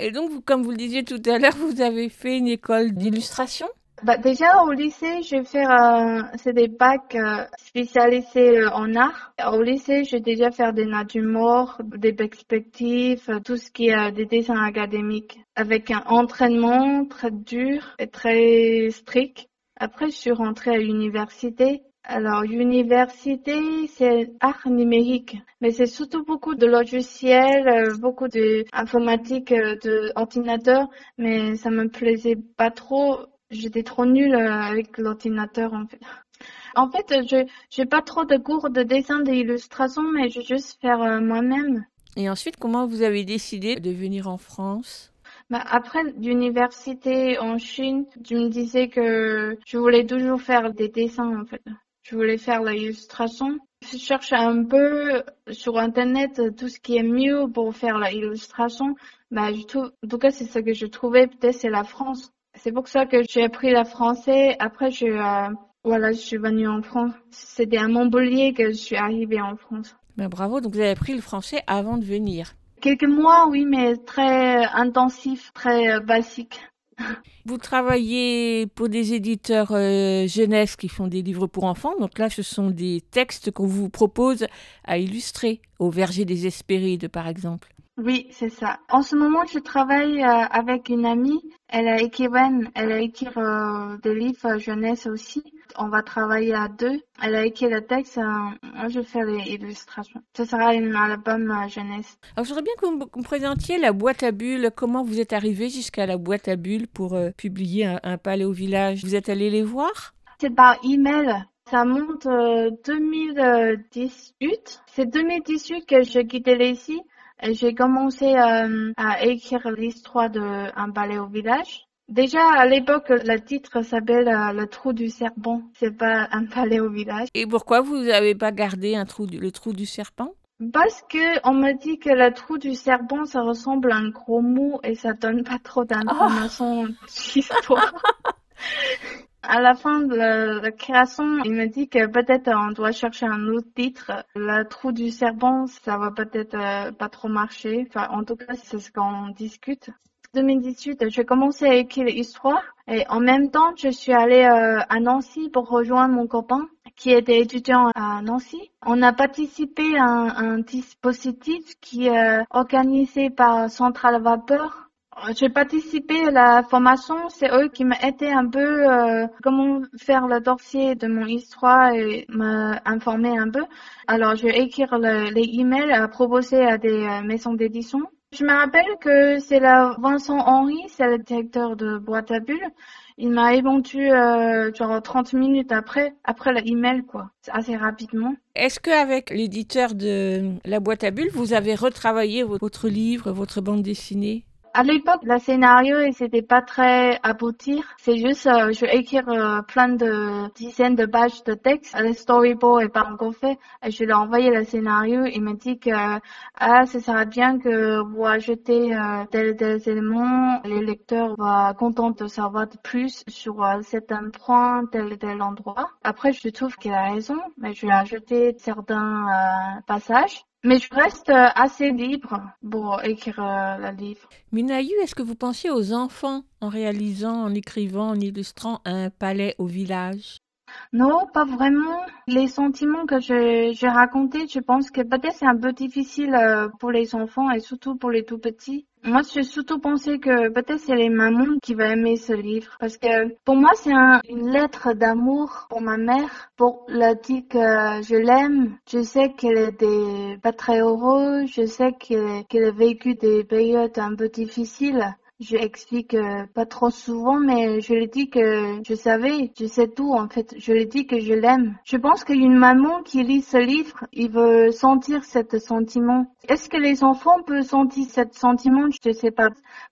Et donc, comme vous le disiez tout à l'heure, vous avez fait une école d'illustration Bah, déjà, au lycée, je vais faire, euh, des bacs euh, spécialisés euh, en art. Au lycée, je vais déjà faire des natures mortes, des perspectives, tout ce qui est des dessins académiques, avec un entraînement très dur et très strict. Après, je suis rentrée à l'université. Alors, université, c'est art numérique, mais c'est surtout beaucoup de logiciels, euh, beaucoup d'informatique, euh, d'ordinateur, mais ça me plaisait pas trop. J'étais trop nulle euh, avec l'ordinateur, en fait. En fait, je j'ai pas trop de cours de dessin d'illustration, mais je vais juste faire moi-même. Et ensuite, comment vous avez décidé de venir en France? Bah, après l'université en Chine, je me disais que je voulais toujours faire des dessins, en fait. Je voulais faire l'illustration? Je cherche un peu sur Internet tout ce qui est mieux pour faire l'illustration? Bah, je trouve, en tout cas, c'est ce que je trouvais. Peut-être c'est la France. C'est pour ça que j'ai appris le français. Après, je, euh, voilà, je suis venue en France. C'était à Montpellier que je suis arrivée en France. Ben, bravo, donc vous avez appris le français avant de venir. Quelques mois, oui, mais très intensif, très euh, basique. Vous travaillez pour des éditeurs euh, jeunesse qui font des livres pour enfants. Donc là, ce sont des textes qu'on vous propose à illustrer au Verger des Hespérides, par exemple. Oui, c'est ça. En ce moment, je travaille euh, avec une amie. Elle est écrivaine. Elle a écrit euh, des livres jeunesse aussi. On va travailler à deux. Elle a écrit le texte. euh, moi, je fais les illustrations. Ce sera un album euh, jeunesse. Alors, j'aimerais bien que vous me présentiez la boîte à bulles. Comment vous êtes arrivé jusqu'à la boîte à bulles pour euh, publier un, un palais au village? Vous êtes allé les voir? C'est par email. Ça monte euh, 2018. C'est 2018 que j'ai quitté ici. J'ai commencé euh, à écrire l'histoire de un balai au village. Déjà à l'époque, le titre s'appelle euh, Le trou du serpent. C'est pas un palais au village. Et pourquoi vous n'avez pas gardé un trou du- le trou du serpent? Parce que on me dit que le trou du serpent, ça ressemble à un gros mot et ça donne pas trop d'informations sur l'histoire. À la fin de la, la création, il me dit que peut-être on doit chercher un autre titre. Le trou du serpent, ça va peut-être euh, pas trop marcher. Enfin, en tout cas, c'est ce qu'on discute. 2018, j'ai commencé à écrire l'histoire et en même temps, je suis allée euh, à Nancy pour rejoindre mon copain qui était étudiant à Nancy. On a participé à un, un dispositif qui est organisé par Centrale Vapeur. J'ai participé à la formation, c'est eux qui m'ont aidé un peu euh, comment faire le dossier de mon histoire et m'informer un peu. Alors, je vais écrire le- les emails à proposer à des euh, maisons d'édition. Je me rappelle que c'est la Vincent Henry, c'est le directeur de Boîte à Bulles. Il m'a répondu euh, genre 30 minutes après, après l'email quoi, assez rapidement. Est-ce qu'avec l'éditeur de la boîte à bulles, vous avez retravaillé vo- votre livre, votre bande dessinée? À l'époque, le scénario, il s'était pas très aboutir. C'est juste, euh, je vais écrire euh, plein de dizaines de pages de texte. Le storyboard est pas encore fait. Je lui ai envoyé le scénario. Il m'a dit que, ah, ça serait bien que vous ajoutez euh, tel tel élément. Les lecteurs vont contents de savoir de plus sur euh, certains points, tel tel endroit. Après, je trouve qu'il a raison, mais je vais ajouter certains euh, passages. Mais je reste euh, assez libre pour écrire euh, le livre. Minayu, est-ce que vous pensiez aux enfants en réalisant, en écrivant, en illustrant un palais au village? Non, pas vraiment. Les sentiments que je- j'ai racontés, je pense que peut-être c'est un peu difficile euh, pour les enfants et surtout pour les tout petits. Moi, j'ai surtout pensé que peut-être c'est les mamans qui vont aimer ce livre. Parce que pour moi, c'est un- une lettre d'amour pour ma mère, pour leur dire que je l'aime. Je sais qu'elle était pas très heureuse. Je sais qu'elle a vécu des périodes un peu difficiles. Je explique euh, pas trop souvent, mais je lui dis que je savais, je sais tout en fait. Je lui dis que je l'aime. Je pense qu'une maman qui lit ce livre, il veut sentir ce sentiment. Est-ce que les enfants peuvent sentir ce sentiment? Je sais pas.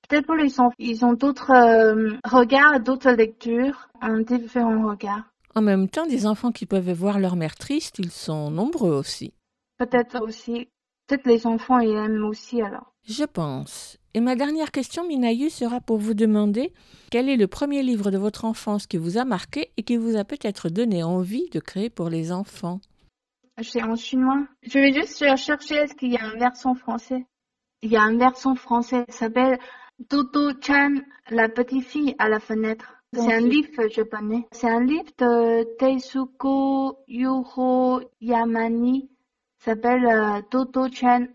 Peut-être pour les enfants, ils ont d'autres euh, regards, d'autres lectures, un différent regard. En même temps, des enfants qui peuvent voir leur mère triste, ils sont nombreux aussi. Peut-être aussi. Peut-être les enfants ils aiment aussi alors. Je pense. Et ma dernière question, Minayu, sera pour vous demander quel est le premier livre de votre enfance qui vous a marqué et qui vous a peut-être donné envie de créer pour les enfants? C'est en chinois. Je vais juste chercher est-ce qu'il y a une version française. Il y a une version française qui s'appelle Dodo Chan, la petite fille à la fenêtre. C'est un livre japonais. C'est un livre de Teisuko Yuro Yamani. S'appelle euh, Dodo Chan,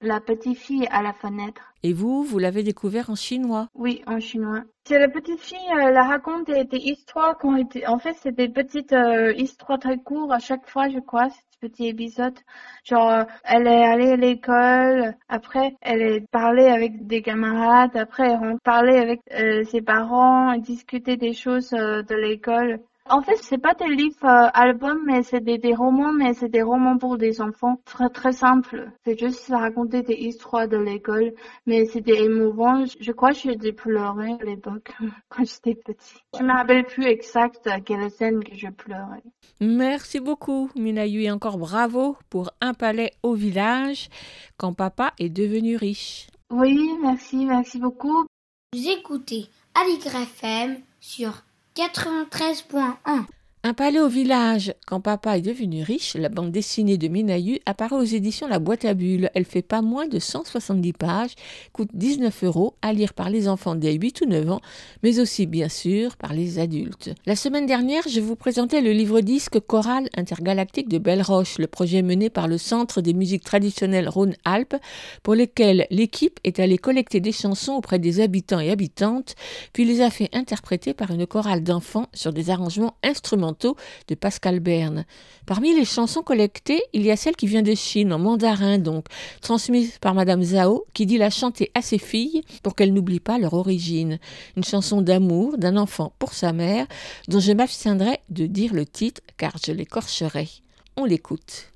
la petite fille à la fenêtre. Et vous, vous l'avez découvert en chinois. Oui, en chinois. C'est la petite fille, elle raconte des, des histoires qui ont été... En fait, c'est des petites euh, histoires très courtes à chaque fois, je crois, ces petits épisodes. Genre, euh, elle est allée à l'école, après, elle est parlé avec des camarades, après, elle a parlé avec euh, ses parents, discuté des choses euh, de l'école. En fait, c'est pas des livres euh, albums, mais c'est des, des romans, mais c'est des romans pour des enfants. Très, très simple. C'est juste raconter des histoires de l'école mais c'était émouvant. Je- Je crois que j'ai pleuré à l'époque quand j'étais petit. Je me rappelle plus exact à quelle scène que je pleurais. Merci beaucoup, Minayu, et encore bravo pour un palais au village quand papa est devenu riche. Oui, merci, merci beaucoup. Vous écoutez Aligre FM sur 93.1. Un palais au village. Quand papa est devenu riche, la bande dessinée de Minayu apparaît aux éditions La Boîte à Bulles. Elle fait pas moins de 170 pages, coûte 19 euros, à lire par les enfants dès 8 ou 9 ans, mais aussi bien sûr par les adultes. La semaine dernière, je vous présentais le livre-disque Chorale intergalactique de Belle Roche, le projet mené par le Centre des musiques traditionnelles Rhône-Alpes, pour lequel l'équipe est allée collecter des chansons auprès des habitants et habitantes, puis les a fait interpréter par une chorale d'enfants sur des arrangements instrumentaux de Pascal Berne. Parmi les chansons collectées, il y a celle qui vient de Chine, en mandarin donc, transmise par Madame Zhao, qui dit la chanter à ses filles pour qu'elles n'oublient pas leur origine. Une chanson d'amour d'un enfant pour sa mère, dont je m'abstiendrai de dire le titre car je l'écorcherai. On l'écoute.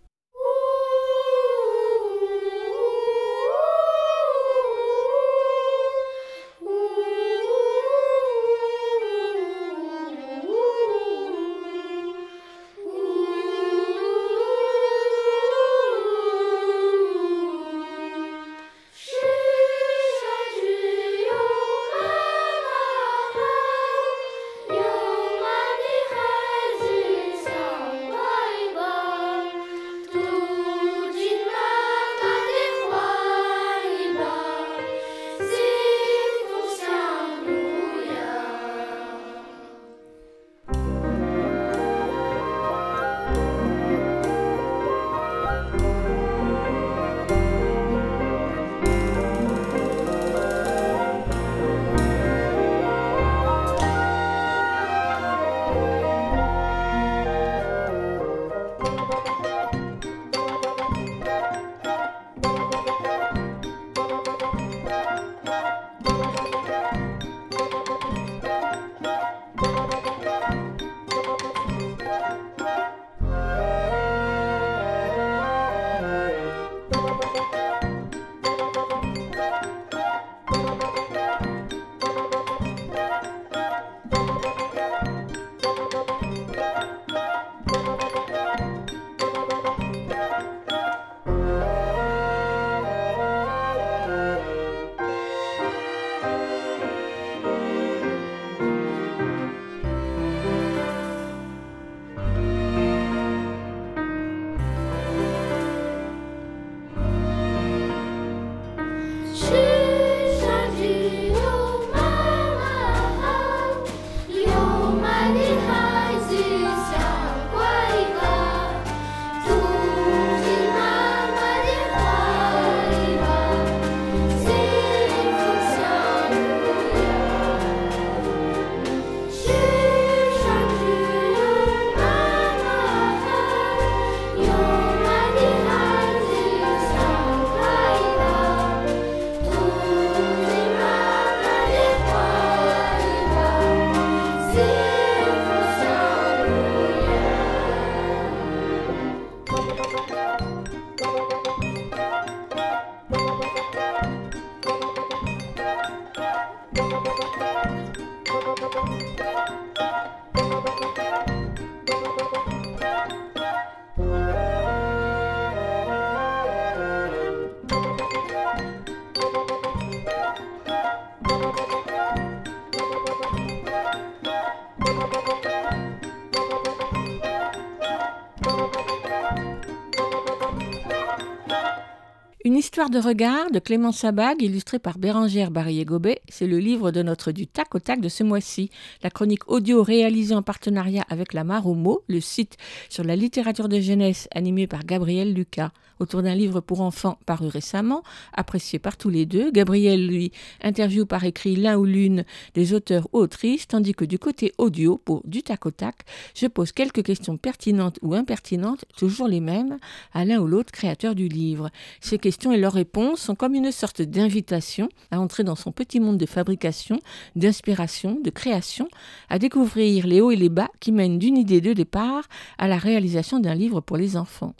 De regard de Clément Sabag, illustré par Bérangère Barillet-Gobet, c'est le livre de notre du tac au tac de ce mois-ci. La chronique audio réalisée en partenariat avec la Maromo, le site sur la littérature de jeunesse animé par Gabriel Lucas, autour d'un livre pour enfants paru récemment, apprécié par tous les deux. Gabriel, lui, interview par écrit l'un ou l'une des auteurs ou autrices, tandis que du côté audio, pour du tac au tac, je pose quelques questions pertinentes ou impertinentes, toujours les mêmes, à l'un ou l'autre créateur du livre. Ces questions et leurs réponses sont comme une sorte d'invitation à entrer dans son petit monde de fabrication, d'inspiration, de création, à découvrir les hauts et les bas qui mènent d'une idée de départ à la réalisation d'un livre pour les enfants.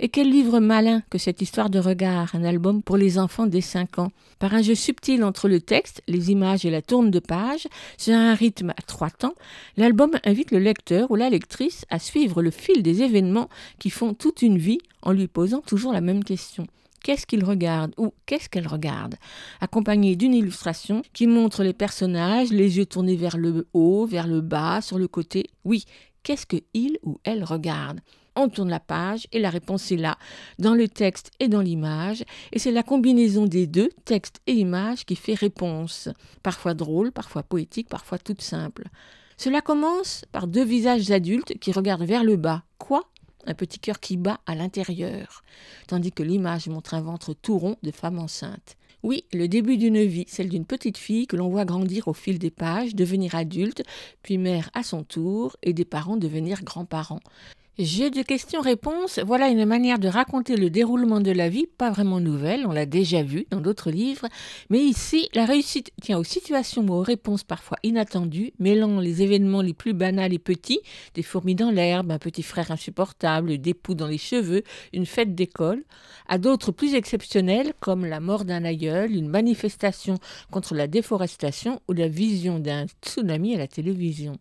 Et quel livre malin que cette histoire de regard, un album pour les enfants dès 5 ans. Par un jeu subtil entre le texte, les images et la tourne de page, sur un rythme à trois temps, l'album invite le lecteur ou la lectrice à suivre le fil des événements qui font toute une vie en lui posant toujours la même question. Qu'est-ce qu'il regarde ou qu'est-ce qu'elle regarde? Accompagné d'une illustration qui montre les personnages, les yeux tournés vers le haut, vers le bas, sur le côté. Oui, qu'est-ce que il ou elle regarde? On tourne la page et la réponse est là, dans le texte et dans l'image, et c'est la combinaison des deux, texte et image, qui fait réponse, parfois drôle, parfois poétique, parfois toute simple. Cela commence par deux visages adultes qui regardent vers le bas. Quoi Un petit cœur qui bat à l'intérieur, tandis que l'image montre un ventre tout rond de femme enceinte. Oui, le début d'une vie, celle d'une petite fille que l'on voit grandir au fil des pages, devenir adulte, puis mère à son tour, et des parents devenir grands-parents. Jeu de questions-réponses, voilà une manière de raconter le déroulement de la vie, pas vraiment nouvelle, on l'a déjà vu dans d'autres livres, mais ici, la réussite tient aux situations ou aux réponses parfois inattendues, mêlant les événements les plus banals et petits, des fourmis dans l'herbe, un petit frère insupportable, des poux dans les cheveux, une fête d'école, à d'autres plus exceptionnels, comme la mort d'un aïeul, une manifestation contre la déforestation ou la vision d'un tsunami à la télévision.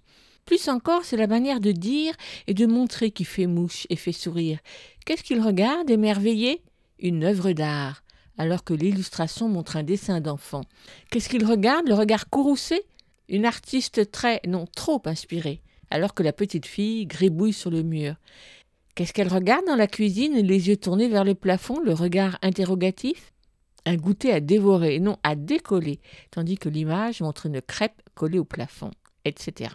Plus encore, c'est la manière de dire et de montrer qui fait mouche et fait sourire. Qu'est-ce qu'il regarde, émerveillé? Une œuvre d'art, alors que l'illustration montre un dessin d'enfant. Qu'est-ce qu'il regarde? Le regard courroucé? Une artiste très, non, trop inspirée, alors que la petite fille gribouille sur le mur. Qu'est-ce qu'elle regarde dans la cuisine, les yeux tournés vers le plafond, le regard interrogatif? Un goûter à dévorer, non à décoller, tandis que l'image montre une crêpe collée au plafond, etc.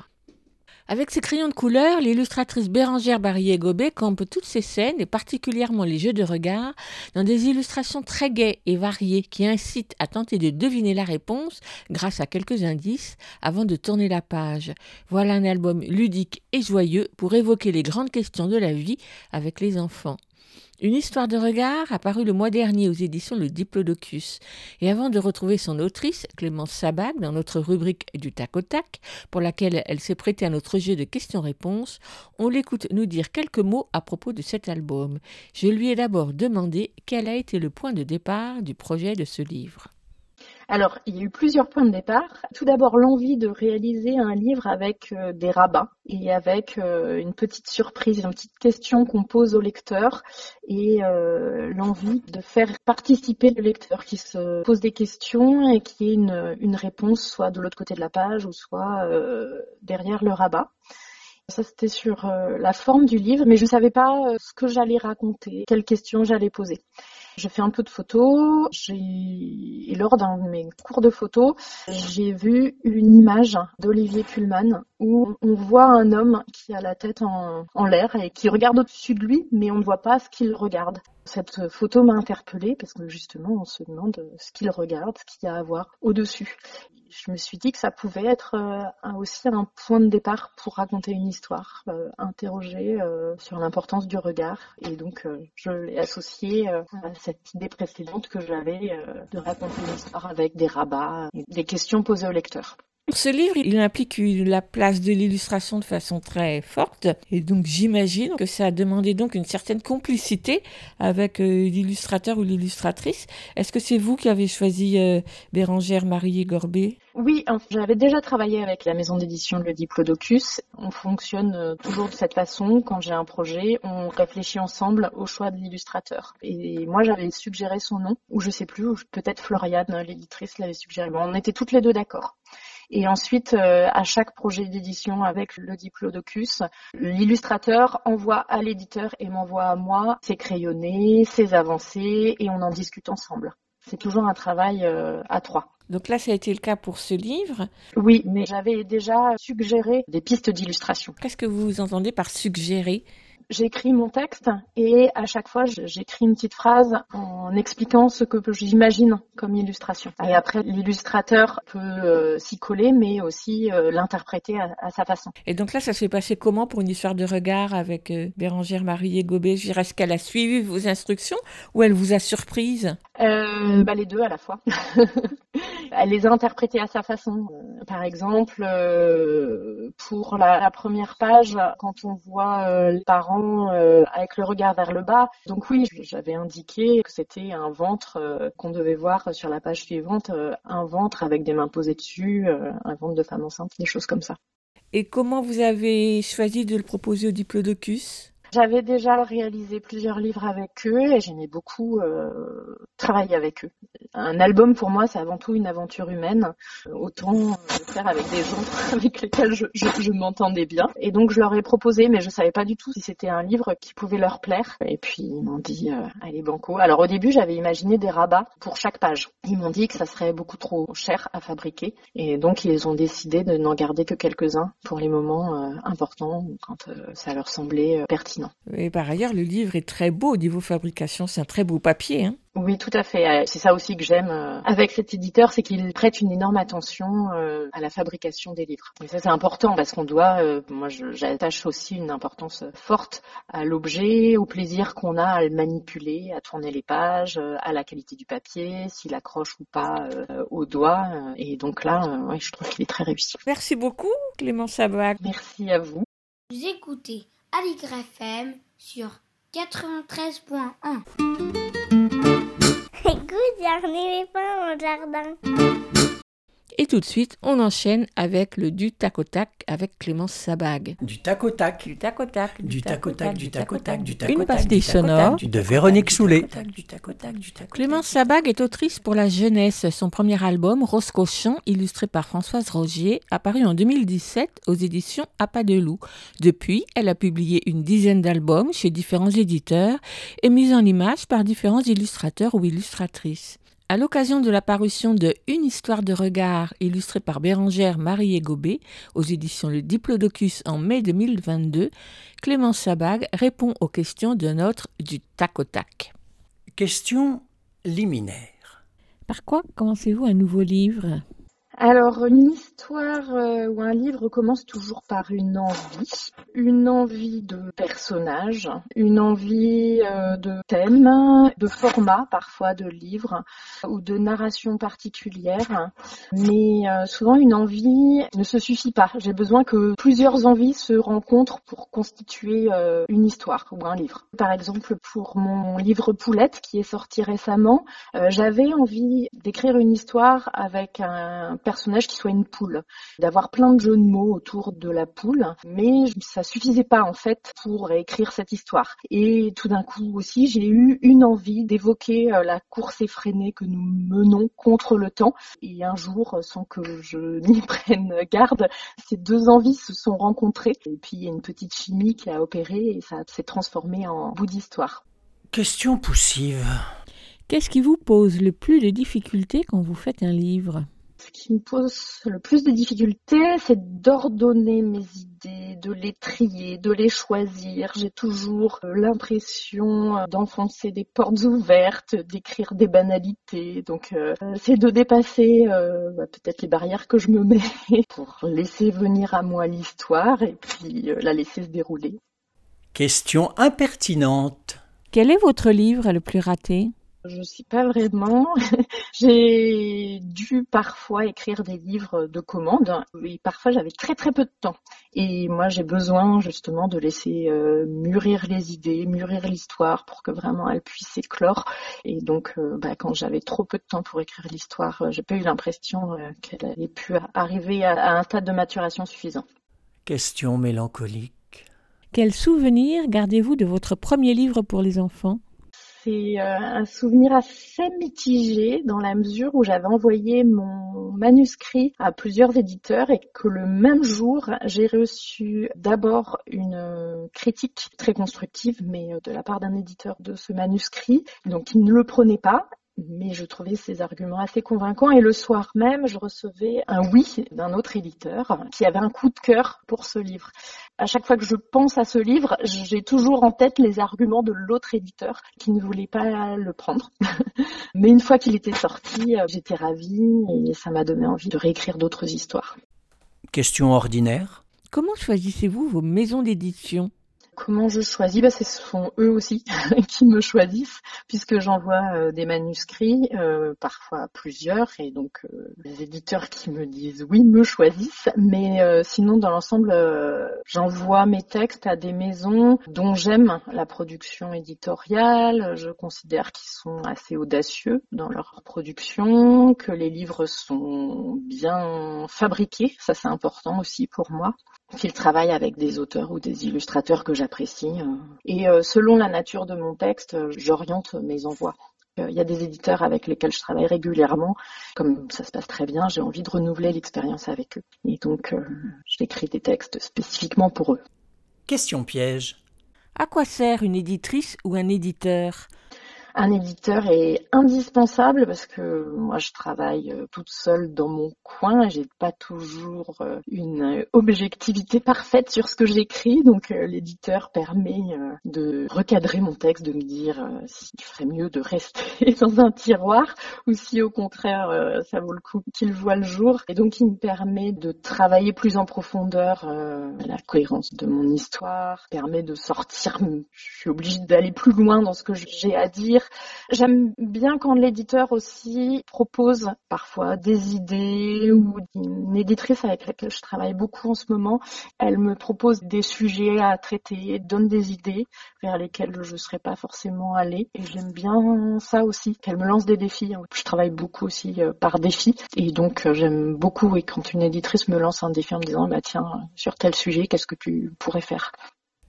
Avec ses crayons de couleur, l'illustratrice Bérangère Barrier-Gobet campe toutes ces scènes, et particulièrement les jeux de regard, dans des illustrations très gaies et variées qui incitent à tenter de deviner la réponse grâce à quelques indices avant de tourner la page. Voilà un album ludique et joyeux pour évoquer les grandes questions de la vie avec les enfants. Une histoire de regard apparue le mois dernier aux éditions Le Diplodocus. Et avant de retrouver son autrice, Clémence Sabag, dans notre rubrique du tac au tac, pour laquelle elle s'est prêtée à notre jeu de questions-réponses, on l'écoute nous dire quelques mots à propos de cet album. Je lui ai d'abord demandé quel a été le point de départ du projet de ce livre. Alors, il y a eu plusieurs points de départ. Tout d'abord, l'envie de réaliser un livre avec euh, des rabats et avec euh, une petite surprise, une petite question qu'on pose au lecteur et euh, l'envie de faire participer le lecteur qui se pose des questions et qui ait une, une réponse soit de l'autre côté de la page ou soit derrière le rabat. Ça, c'était sur la forme du livre, mais je ne savais pas ce que j'allais raconter, quelles questions j'allais poser. Je fais un peu de photos. Et lors d'un de mes cours de photos, j'ai vu une image d'Olivier Kuhlmann où on voit un homme qui a la tête en l'air et qui regarde au-dessus de lui, mais on ne voit pas ce qu'il regarde. Cette photo m'a interpellée parce que justement, on se demande ce qu'il regarde, ce qu'il y a à voir au-dessus je me suis dit que ça pouvait être euh, aussi un point de départ pour raconter une histoire, euh, interroger euh, sur l'importance du regard. Et donc, je l'ai associé à cette idée précédente que j'avais de raconter une histoire avec des rabats des questions posées au lecteur. Ce livre, il implique la place de l'illustration de façon très forte, et donc j'imagine que ça a demandé donc une certaine complicité avec euh, l'illustrateur ou l'illustratrice. Est-ce que c'est vous qui avez choisi euh, Bérangère Marie Gorbet? Oui, j'avais déjà travaillé avec la maison d'édition Le Diplodocus. On fonctionne euh, toujours de cette façon. Quand j'ai un projet, on réfléchit ensemble au choix de l'illustrateur. Et moi, j'avais suggéré son nom, ou je sais plus, peut-être Floriane, l'éditrice, l'avait suggéré. Bon, on était toutes les deux d'accord. Et ensuite, euh, à chaque projet d'édition avec le diplodocus, l'illustrateur envoie à l'éditeur et m'envoie à moi ses crayonnés, ses avancées, et on en discute ensemble. C'est toujours un travail euh, à trois. Donc là, ça a été le cas pour ce livre. Oui, mais j'avais déjà suggéré des pistes d'illustration. Qu'est-ce que vous entendez par suggérer? J'écris mon texte et à chaque fois j'écris une petite phrase en expliquant ce que j'imagine comme illustration. Et après l'illustrateur peut euh, s'y coller mais aussi euh, l'interpréter à, sa façon. Et donc là ça s'est passé comment pour une histoire de regard avec euh, Bérangère Marie et Gobet Est-ce qu'elle a suivi vos instructions ou elle vous a surprise? Bah, Les deux à la fois. elle les a interprétées à sa façon. Par exemple, pour la, la, première page, quand on voit les parents euh, avec le regard vers le bas. Donc oui, j'avais indiqué que c'était un ventre euh, qu'on devait voir sur la page suivante, euh, un ventre avec des mains posées dessus, un ventre de femme enceinte, des choses comme ça. Et comment vous avez choisi de le proposer au diplodocus? J'avais déjà réalisé plusieurs livres avec eux et j'aimais beaucoup euh, travailler avec eux. Un album pour moi, c'est avant tout une aventure humaine. Autant le faire avec des gens avec lesquels je, je, je m'entendais bien. Et donc je leur ai proposé, mais je savais pas du tout si c'était un livre qui pouvait leur plaire. Et puis ils m'ont dit, euh, allez banco. Alors au début, j'avais imaginé des rabats pour chaque page. Ils m'ont dit que ça serait beaucoup trop cher à fabriquer. Et donc ils ont décidé de n'en garder que quelques-uns pour les moments euh, importants quand euh, ça leur semblait euh, pertinent. Et par ailleurs, le livre est très beau au niveau fabrication. C'est un très beau papier. Hein Oui, tout à fait. Euh, C'est ça aussi que j'aime euh, avec cet éditeur, c'est qu'il prête une énorme attention euh, à la fabrication des livres. Et ça, c'est important parce qu'on doit, moi, j'attache aussi une importance forte à l'objet, au plaisir qu'on a à le manipuler, à tourner les pages, à la qualité du papier, s'il accroche ou pas au doigt. Et donc là, ouais, je trouve qu'il est très réussi. Merci beaucoup, Clément Sabac. Merci à vous. Vous écoutez Aligre FM sur 93.1. Écoute, a un éléphant au jardin. Et tout de suite, on enchaîne avec le du tac au tac avec Clémence Sabag. Du tac au tac. Du tac au tac, Du tac au tac, du tac au tac, du tac au Une pastille du tac au tac, sonore. du- De Véronique Soulet. Clémence Sabag est autrice pour la jeunesse. Son premier album, Rose Cochon, illustré par Françoise Rogier, apparu en 2017 aux éditions À pas de loup. Depuis, elle a publié une dizaine d'albums chez différents éditeurs et mis en image par différents illustrateurs ou illustratrices. À l'occasion de la parution de Une histoire de regard, illustrée par Bérangère Marie Gobet aux éditions Le Diplodocus en mai 2022, Clémence Sabag répond aux questions de notre du tac au tac. Question liminaire. Par quoi commencez-vous un nouveau livre? Alors, une histoire euh, ou un livre commence toujours par une envie, une envie de personnage, une envie euh, de thème, de format parfois de livre ou de narration particulière. Mais euh, souvent, une envie ne se suffit pas. J'ai besoin que plusieurs envies se rencontrent pour constituer une histoire ou un livre. Par exemple, pour mon livre Poulette qui est sorti récemment, j'avais envie d'écrire une histoire avec un personnage qui soit une poule, d'avoir plein de jeux de mots autour de la poule, mais ça suffisait pas en fait pour écrire cette histoire. Et tout d'un coup aussi, j'ai eu une envie d'évoquer euh, la course effrénée que nous menons contre le temps. Et un jour, sans que je n'y prenne garde, ces deux envies se sont rencontrées. Et puis il y a une petite chimie qui a opéré et ça s'est transformé en bout d'histoire. Question poussive. Qu'est-ce qui vous pose le plus de difficultés quand vous faites un livre? Ce qui me pose le plus de difficultés, c'est d'ordonner mes idées, de les trier, de les choisir. J'ai toujours euh, l'impression euh, d'enfoncer des portes ouvertes, d'écrire des banalités. Donc, euh, c'est de dépasser euh, bah, peut-être les barrières que je me mets pour laisser venir à moi l'histoire et puis euh, la laisser se dérouler. Question impertinente. Quel est votre livre le plus raté? Je sais pas vraiment. J'ai dû parfois écrire des livres de commande et parfois j'avais très très peu de temps. Et moi j'ai besoin justement de laisser euh, mûrir les idées, mûrir l'histoire pour que vraiment elle puisse éclore. Et donc euh, bah, quand j'avais trop peu de temps pour écrire l'histoire, euh, j'ai pas eu l'impression euh, qu'elle allait pu arriver à, à un stade de maturation suffisant. Question mélancolique. Quel souvenir gardez-vous de votre premier livre pour les enfants? C'est euh, un souvenir assez mitigé dans la mesure où j'avais envoyé mon manuscrit à plusieurs éditeurs et que le même jour, j'ai reçu d'abord une euh, critique très constructive, mais euh, de la part d'un éditeur de ce manuscrit, donc il ne le prenait pas. Mais je trouvais ses arguments assez convaincants et le soir même, je recevais un oui d'un autre éditeur qui avait un coup de cœur pour ce livre à chaque fois que je pense à ce livre, j'ai toujours en tête les arguments de l'autre éditeur qui ne voulait pas le prendre. Mais une fois qu'il était sorti, euh, j'étais ravie et ça m'a donné envie de réécrire d'autres histoires. Question ordinaire? Comment choisissez-vous vos maisons d'édition? Comment je choisis bah, Ce sont eux aussi qui me choisissent, puisque j'envoie euh, des manuscrits, euh, parfois plusieurs, et donc euh, les éditeurs qui me disent oui me choisissent. Mais sinon, dans l'ensemble, j'envoie mes textes à des maisons dont j'aime la production éditoriale. Je considère qu'ils sont assez audacieux dans leur production, que les livres sont bien fabriqués. Ça, c'est important aussi pour moi qu'ils travaillent avec des auteurs ou des illustrateurs que j'aime j'apprécie. euh. Et euh, selon la nature de mon texte, euh, j'oriente mes envois. Il y a des éditeurs avec lesquels je travaille régulièrement. Comme ça se passe très bien, j'ai envie de renouveler l'expérience avec eux. Et donc, euh, j'écris des textes spécifiquement pour eux. Question piège. À quoi sert une éditrice ou un éditeur? Un éditeur est indispensable parce que moi je travaille euh, toute seule dans mon coin, j'ai pas toujours euh, une euh, objectivité parfaite sur ce que j'écris, donc l'éditeur permet de recadrer mon texte, de me dire s'il ferait mieux de rester dans un tiroir ou si au contraire ça vaut le coup qu'il voit le jour. Et donc il me permet de travailler plus en profondeur la cohérence de mon histoire, permet de sortir, je suis obligée d'aller plus loin dans ce que j'ai à dire J'aime bien quand l'éditeur aussi propose parfois des idées ou une éditrice avec laquelle je travaille beaucoup en ce moment, elle me propose des sujets à traiter, donne des idées vers lesquelles je ne serais pas forcément allée. Et j'aime bien ça aussi, qu'elle me lance des défis. Je travaille beaucoup aussi euh, par défi. Et donc euh, j'aime beaucoup quand une éditrice me lance un défi en me disant bah tiens, sur tel sujet, qu'est-ce que tu pourrais faire?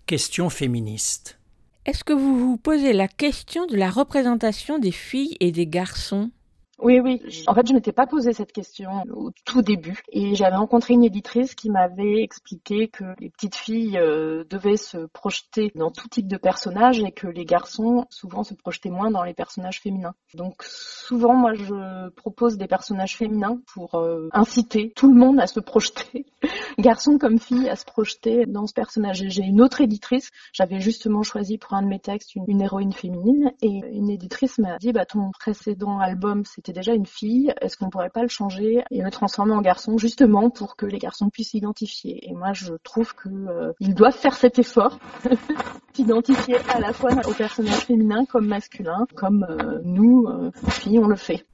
Question féministe. Est-ce que vous vous posez la question de la représentation des filles et des garçons? Oui, oui. En fait, je m'étais pas posé cette question au tout début et j'avais rencontré une éditrice qui m'avait expliqué que les petites filles euh, devaient se projeter dans tout type de personnages et que les garçons souvent se projetaient moins dans les personnages féminins. Donc souvent, moi, je propose des personnages féminins pour euh, inciter tout le monde à se projeter, garçons comme filles, à se projeter dans ce personnage. Et J'ai une autre éditrice, j'avais justement choisi pour un de mes textes une, une héroïne féminine et une éditrice m'a dit bah ton précédent album c'était déjà une fille, est-ce qu'on pourrait pas le changer et le transformer en garçon justement pour que les garçons puissent s'identifier Et moi je trouve que euh, ils doivent faire cet effort, s'identifier à la fois aux personnages féminins comme masculins, comme euh, nous euh, filles on le fait.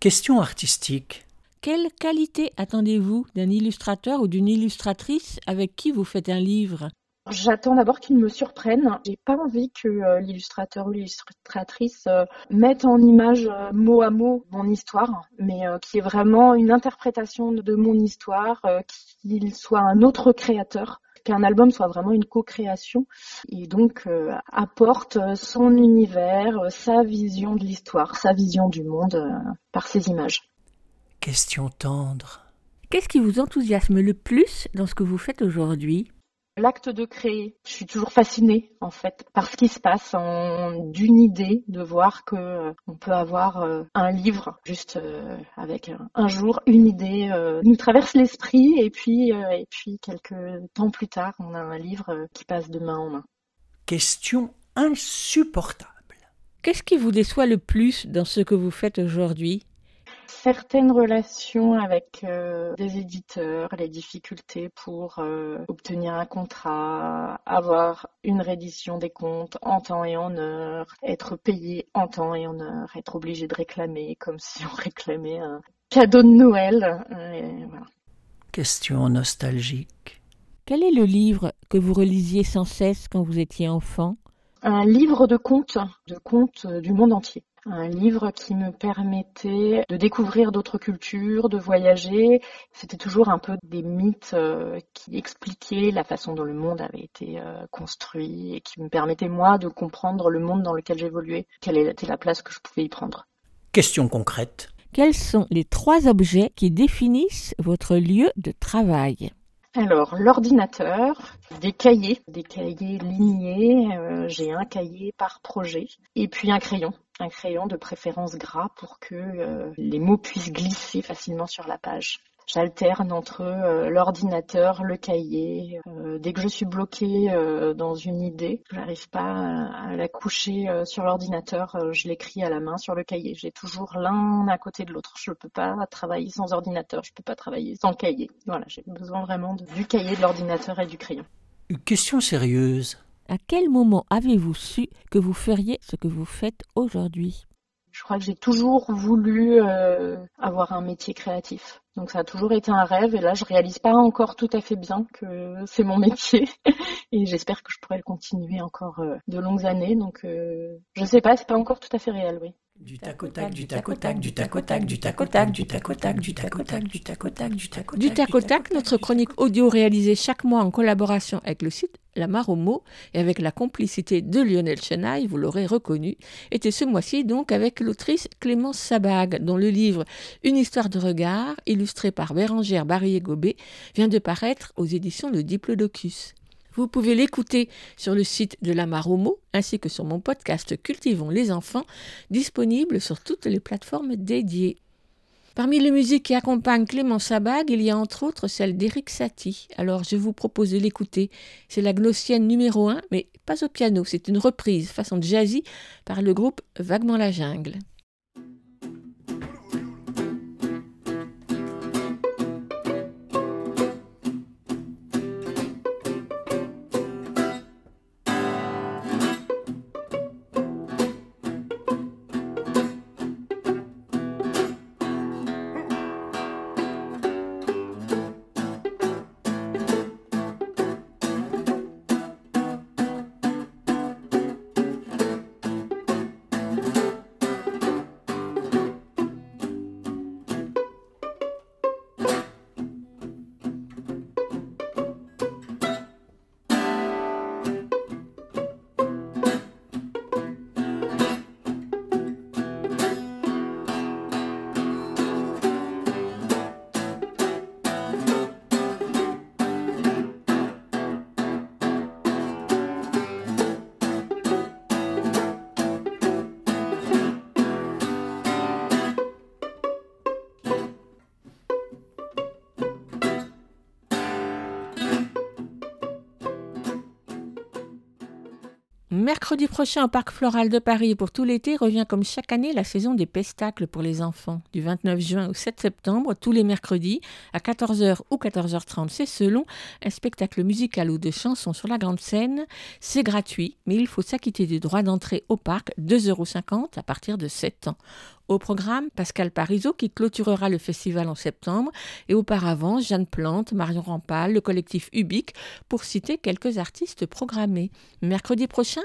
Question artistique. Quelle qualité attendez-vous d'un illustrateur ou d'une illustratrice avec qui vous faites un livre? J'attends d'abord qu'ils me surprennent. J'ai pas envie que euh, l'illustrateur ou l'illustratrice euh, mette en image euh, mot à mot mon histoire, mais euh, qui est vraiment une interprétation de mon histoire, euh, qu'il soit un autre créateur qu'un album soit vraiment une co-création et donc euh, apporte son univers, sa vision de l'histoire, sa vision du monde euh, par ses images. Question tendre. Qu'est-ce qui vous enthousiasme le plus dans ce que vous faites aujourd'hui? L'acte de créer, je suis toujours fascinée en fait par ce qui se passe en d'une idée, de voir que euh, on peut avoir euh, un livre juste euh, avec un, un jour une idée euh, nous traverse l'esprit et puis euh, et puis quelques temps plus tard on a un livre euh, qui passe de main en main. Question insupportable. Qu'est-ce qui vous déçoit le plus dans ce que vous faites aujourd'hui? Certaines relations avec euh, des éditeurs, les difficultés pour euh, obtenir un contrat, avoir une reddition des comptes en temps et en heure, être payé en temps et en heure, être obligé de réclamer comme si on réclamait un cadeau de Noël. Et voilà. Question nostalgique. Quel est le livre que vous relisiez sans cesse quand vous étiez enfant? Un livre de contes, de contes du monde entier. Un livre qui me permettait de découvrir d'autres cultures, de voyager. C'était toujours un peu des mythes euh, qui expliquaient la façon dont le monde avait été euh, construit et qui me permettaient moi de comprendre le monde dans lequel j'évoluais, quelle était la place que je pouvais y prendre. Question concrète. Quels sont les trois objets qui définissent votre lieu de travail? Alors, l'ordinateur, des cahiers, des cahiers lignés, euh, j'ai un cahier par projet, et puis un crayon, un crayon de préférence gras pour que euh, les mots puissent glisser facilement sur la page. J'alterne entre euh, l'ordinateur, le cahier. Euh, dès que je suis bloquée euh, dans une idée, j'arrive pas à, à la coucher euh, sur l'ordinateur, euh, je l'écris à la main sur le cahier. J'ai toujours l'un à côté de l'autre. Je peux pas travailler sans ordinateur, je peux pas travailler sans cahier. Voilà, j'ai besoin vraiment de- du cahier, de l'ordinateur et du crayon. Question sérieuse. À quel moment avez-vous su que vous feriez ce que vous faites aujourd'hui? Je crois que j'ai toujours voulu euh, avoir un métier créatif. Donc ça a toujours été un rêve et là je réalise pas encore tout à fait bien que c'est mon métier et j'espère que je pourrai le continuer encore euh, de longues années. Donc euh, je sais pas, c'est pas encore tout à fait réel, oui. Du tac au tac, du tac au tac, du tac au tac, du tac au tac, du tac au tac, du tac au tac, du tac au tac, du tac au tac. Du tac au tac, notre chronique audio réalisée chaque mois en collaboration avec le site La Maromo et avec la complicité de Lionel Chenaille, vous l'aurez reconnu, était ce mois-ci donc avec l'autrice Clémence Sabag, dont le livre Une histoire de regard, illustré par Bérangère Barrier-Gobet, vient de paraître aux éditions Le Diplodocus. Vous pouvez l'écouter sur le site de la Maromo ainsi que sur mon podcast Cultivons les enfants, disponible sur toutes les plateformes dédiées. Parmi les musiques qui accompagnent Clément Sabag, il y a entre autres celle d'Éric Satie. Alors je vous propose de l'écouter. C'est la Gnossienne numéro 1, mais pas au piano, c'est une reprise façon jazzy par le groupe Vaguement la Jungle. Mercredi prochain au Parc Floral de Paris pour tout l'été revient comme chaque année la saison des pestacles pour les enfants. Du 29 juin au 7 septembre, tous les mercredis, à 14h ou 14h30, c'est selon, un spectacle musical ou de chansons sur la grande scène. C'est gratuit, mais il faut s'acquitter des droits d'entrée au parc, 2,50 euros à partir de 7 ans. Au programme, Pascal Parizeau qui clôturera le festival en septembre et auparavant Jeanne Plante, Marion Rampal, le collectif Ubique pour citer quelques artistes programmés. Mercredi prochain,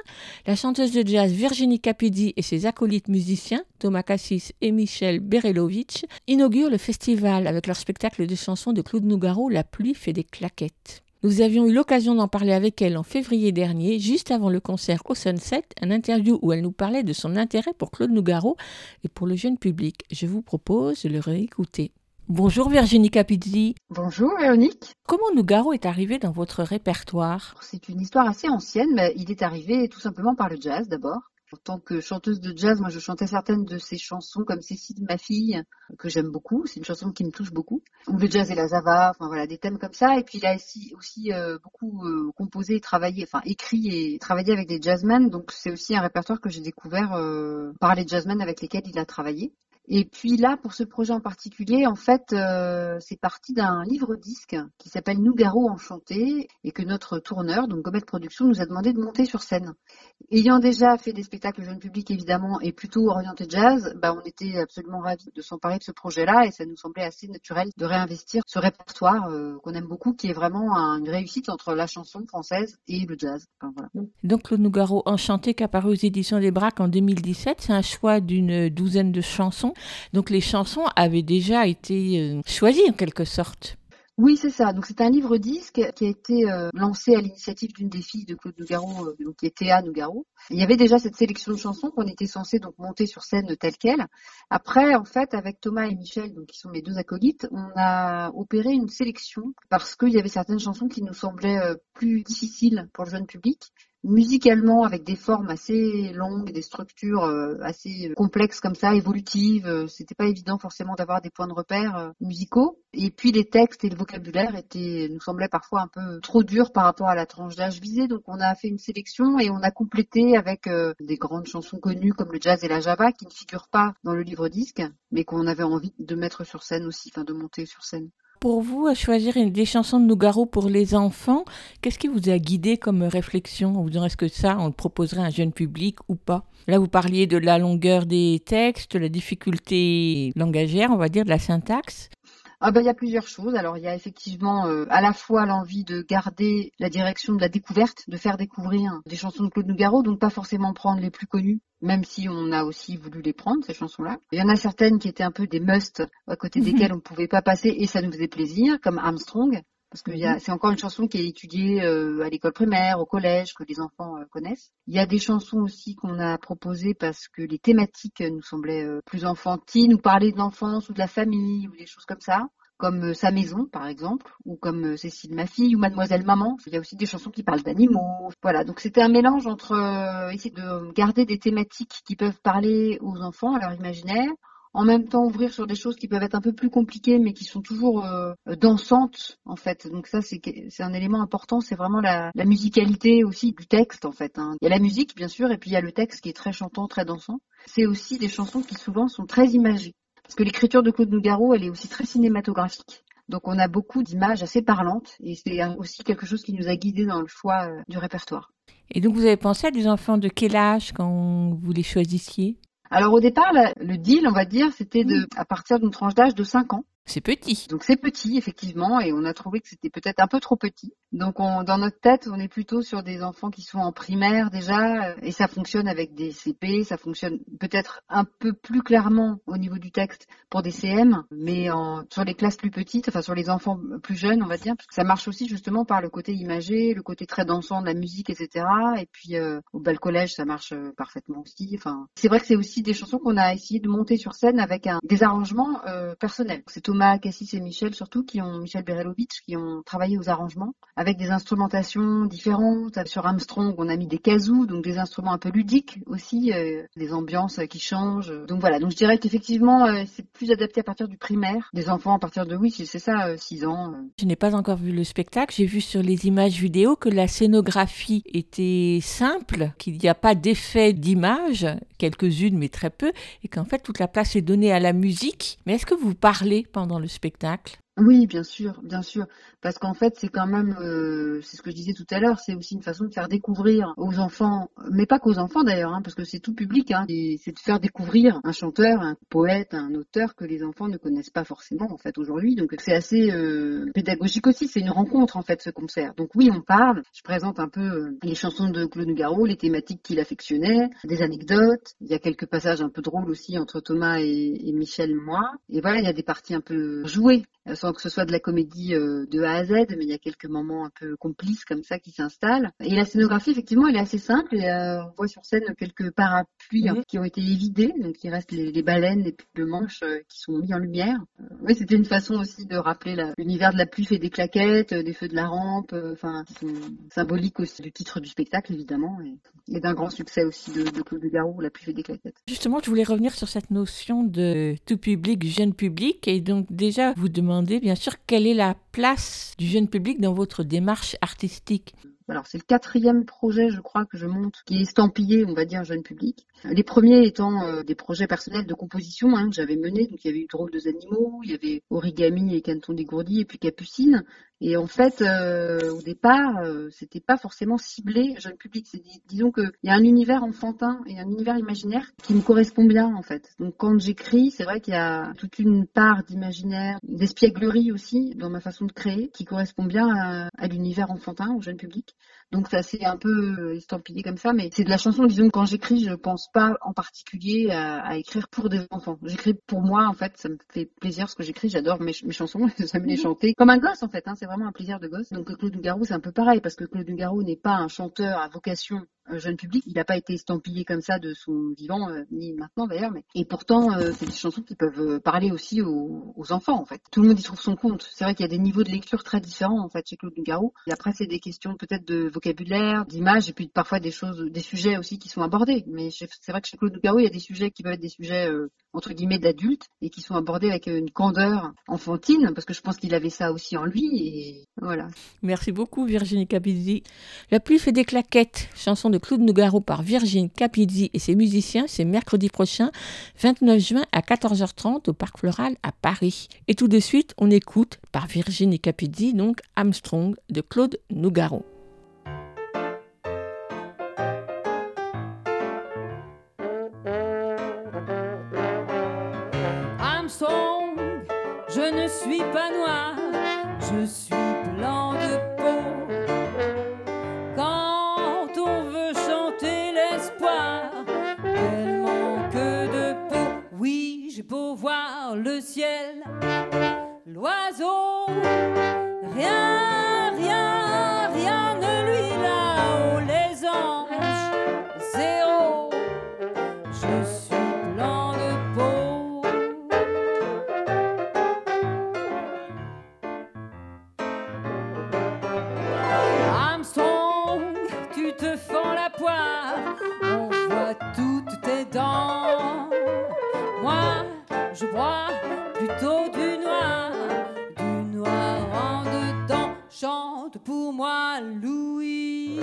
la chanteuse de jazz Virginie Capidi et ses acolytes musiciens Thomas Cassis et Michel Berelovitch inaugurent le festival avec leur spectacle de chansons de Claude Nougaro La pluie fait des claquettes. Nous avions eu l'occasion d'en parler avec elle en février dernier, juste avant le concert au Sunset, un interview où elle nous parlait de son intérêt pour Claude Nougaro et pour le jeune public. Je vous propose de le réécouter. Bonjour Virginie Capizzi. Bonjour Véronique. Comment Nougaro est arrivé dans votre répertoire? C'est une histoire assez ancienne, mais il est arrivé tout simplement par le jazz d'abord. En tant que chanteuse de jazz, moi je chantais certaines de ses chansons comme Cécile, ma fille, que j'aime beaucoup. C'est une chanson qui me touche beaucoup. Ou le jazz et la zava, enfin voilà, des thèmes comme ça. Et puis il a aussi, euh, beaucoup euh, composé, travaillé, enfin écrit et travaillé avec des jazzmen. Donc c'est aussi un répertoire que j'ai découvert euh, par les jazzmen avec lesquels il a travaillé. Et puis là, pour ce projet en particulier, en fait, euh, c'est parti d'un livre-disque qui s'appelle Nougaro Enchanté et que notre tourneur, donc Gomet Productions, nous a demandé de monter sur scène. Ayant déjà fait des spectacles jeune public évidemment et plutôt orienté jazz, bah, on était absolument ravis de s'emparer de ce projet-là et ça nous semblait assez naturel de réinvestir ce répertoire euh, qu'on aime beaucoup, qui est vraiment un- une réussite entre la chanson française et le jazz. Donc le Nougaro Enchanté qui apparu aux éditions des Braques en 2017, c'est un choix d'une douzaine de chansons. Donc les chansons avaient déjà été euh, choisies en quelque sorte. Oui, c'est ça. Donc c'est un livre disque qui a été euh, lancé à l'initiative d'une des filles de Claude Nougaro, euh, donc qui est Théa Nougaro. Il y avait déjà cette sélection de chansons qu'on était censé donc monter sur scène telle quelle. Après, en fait, avec Thomas et Michel, donc qui sont mes deux acolytes, on a opéré une sélection parce qu'il y avait certaines chansons qui nous semblaient plus difficiles pour le jeune public musicalement avec des formes assez longues, des structures euh, assez complexes comme ça, évolutives. euh, C'était pas évident forcément d'avoir des points de repère euh, musicaux. Et puis les textes et le vocabulaire étaient, nous semblaient parfois un peu trop durs par rapport à la tranche d'âge visée. Donc on a fait une sélection et on a complété avec euh, des grandes chansons connues comme le jazz et la java qui ne figurent pas dans le livre disque, mais qu'on avait envie de mettre sur scène aussi, enfin de monter sur scène. Pour vous, à choisir une- des chansons de Nougaro pour les enfants, qu'est-ce qui vous a guidé comme réflexion en vous disant est-ce que ça, on le proposerait à un jeune public ou pas? Là, vous parliez de la longueur des textes, la difficulté langagière, on va dire, de la syntaxe. Ah ben il y a plusieurs choses. Alors il y a effectivement euh, à la fois l'envie de garder la direction de la découverte, de faire découvrir des chansons de Claude Nougaro, donc pas forcément prendre les plus connues, même si on a aussi voulu les prendre ces chansons-là. Il y en a certaines qui étaient un peu des musts à côté desquelles on ne pouvait pas passer et ça nous faisait plaisir, comme Armstrong. Parce que a- c'est encore une chanson qui est étudiée euh, à l'école primaire, au collège, que les enfants euh, connaissent. Il y a des chansons aussi qu'on a proposées parce que les thématiques nous semblaient euh, plus enfantines, ou parler de l'enfance ou de la famille ou des choses comme ça, comme euh, Sa maison par exemple, ou comme Cécile ma fille ou Mademoiselle maman. Il y a aussi des chansons qui parlent d'animaux. Voilà, donc c'était un mélange entre euh, essayer de garder des thématiques qui peuvent parler aux enfants, à leur imaginaire, en même temps ouvrir sur des choses qui peuvent être un peu plus compliquées mais qui sont toujours euh, dansantes en fait. Donc ça c'est un élément important, c'est vraiment la, la musicalité aussi du texte en fait. hein. Il y a la musique bien sûr et puis il y a le texte qui est très chantant, très dansant. C'est aussi des chansons qui souvent sont très imagées parce que l'écriture de Claude Nougaro elle est aussi très cinématographique. Donc on a beaucoup d'images assez parlantes et c'est aussi quelque chose qui nous a guidés dans le choix euh, du répertoire. Et donc vous avez pensé à des enfants de quel âge quand vous les choisissiez? Alors au départ, la- le deal, on va dire, c'était de à partir d'une tranche d'âge de 5 ans. C'est petit. Donc c'est petit effectivement et on a trouvé que c'était peut-être un peu trop petit. Donc on, dans notre tête, on est plutôt sur des enfants qui sont en primaire déjà euh, et ça fonctionne avec des CP, ça fonctionne peut-être un peu plus clairement au niveau du texte pour des CM, mais en, sur les classes plus petites, enfin sur les enfants plus jeunes, on va dire, parce que ça marche aussi justement par le côté imagé, le côté très dansant de la musique, etc. Et puis euh, au bal collège, ça marche euh, parfaitement aussi. Enfin, c'est vrai que c'est aussi des chansons qu'on a essayé de monter sur scène avec un, des arrangements euh, personnels. Thomas Cassis et Michel surtout qui ont Michel Berelovitch qui ont travaillé aux arrangements avec des instrumentations différentes. Sur Armstrong, on a mis des kazoo, donc des instruments un peu ludiques aussi, euh, des ambiances euh, qui changent. Donc voilà, donc je dirais qu'effectivement euh, c'est plus adapté à partir du primaire, des enfants à partir de oui, c'est ça, 6 ans. euh. Je n'ai pas encore vu le spectacle. J'ai vu sur les images vidéo que la scénographie était simple, qu'il n'y a pas d'effet d'image, quelques-unes mais très peu, et qu'en fait toute la place est donnée à la musique. Mais est-ce que vous parlez pendant le spectacle Oui, bien sûr, bien sûr, parce qu'en fait, c'est quand même, euh, c'est ce que je disais tout à l'heure, c'est aussi une façon de faire découvrir aux enfants, mais pas qu'aux enfants d'ailleurs, hein, parce que c'est tout public, hein, c'est de faire découvrir un chanteur, un poète, un auteur que les enfants ne connaissent pas forcément en fait aujourd'hui. Donc c'est assez euh, pédagogique aussi, c'est une rencontre en fait ce concert. Donc oui, on parle, je présente un peu euh, les chansons de Claude Nougaro, les thématiques qu'il affectionnait, des anecdotes. Il y a quelques passages un peu drôles aussi entre Thomas et, Michel moi. Et voilà, il y a des parties un peu jouées euh, sans que ce soit de la comédie euh, de A à Z, mais il y a quelques moments un peu complices comme ça qui s'installent. Et la scénographie, effectivement, elle est assez simple. Et, euh, on voit sur scène quelques parapluies hein, qui ont été évidés, donc il reste les, les baleines, les pulls de manche euh, qui sont mis en lumière. Oui, c'était une façon aussi de rappeler l'univers de la pluie fait des claquettes, des feux de la rampe, enfin, qui sont symboliques aussi du titre du spectacle, évidemment, et, et d'un grand succès aussi de, de Claude Garou, La pluie fait des claquettes. Justement, je voulais revenir sur cette notion de tout public, jeune public, et donc déjà vous bien sûr quelle est la place du jeune public dans votre démarche artistique? Alors c'est le quatrième projet, je crois, que je monte, qui est estampillé, on va dire, jeune public. Les premiers étant euh, des projets personnels de composition hein, que j'avais menés. Donc il y avait eu Drôle de animaux, il y avait Origami et Canton dégourdi, et puis Capucine. Et en fait, euh, au départ, euh, c'était pas forcément ciblé jeune public. C'est dis- disons qu'il y a un univers enfantin et un univers imaginaire qui me correspond bien en fait. Donc quand j'écris, c'est vrai qu'il y a toute une part d'imaginaire, d'espièglerie aussi dans ma façon de créer, qui correspond bien à, à l'univers enfantin, au jeune public. Donc ça c'est un peu euh, estampillé comme ça, mais c'est de la chanson. Disons que quand j'écris, je pense pas en particulier à, à écrire pour des enfants. J'écris pour moi en fait, ça me fait plaisir ce que j'écris. J'adore mes, mes chansons, j'aime les chanter comme un gosse en fait. Hein, c'est vraiment un plaisir de gosse. Donc Claude Nougaro c'est un peu pareil parce que Claude Nougaro n'est pas un chanteur à vocation jeune public. Il n'a pas été estampillé comme ça de son vivant, euh, ni maintenant d'ailleurs. Mais et pourtant, euh, c'est des chansons qui peuvent euh, parler aussi aux, enfants en fait. Tout le monde y trouve son compte. C'est vrai qu'il y a des niveaux de lecture très différents en fait chez Claude Nougaro. Et après, c'est des questions peut-être de vocabulaire, d'image, et puis parfois des choses, des sujets aussi qui sont abordés. Mais c'est vrai que chez Claude Nougaro, il y a des sujets qui peuvent être des sujets euh, entre guillemets d'adultes et qui sont abordés avec une candeur enfantine parce que je pense qu'il avait ça aussi en lui. Et voilà. Merci beaucoup Virginie Capizzi. La pluie fait des claquettes, chanson de Claude Nougaro par Virginie Capizzi et ses musiciens, c'est mercredi prochain, 29 juin à 14h30 au Parc Floral à Paris. Et tout de suite, on écoute par Virginie Capizzi, donc Armstrong de Claude Nougaro. Suis pas noir, je suis blanc de peau. Quand on veut chanter l'espoir, elle manque de peau. Oui, j'ai beau voir le ciel, l'oiseau, rien, Moi, je bois plutôt du noir, du noir en dedans. Chante pour moi, Louis.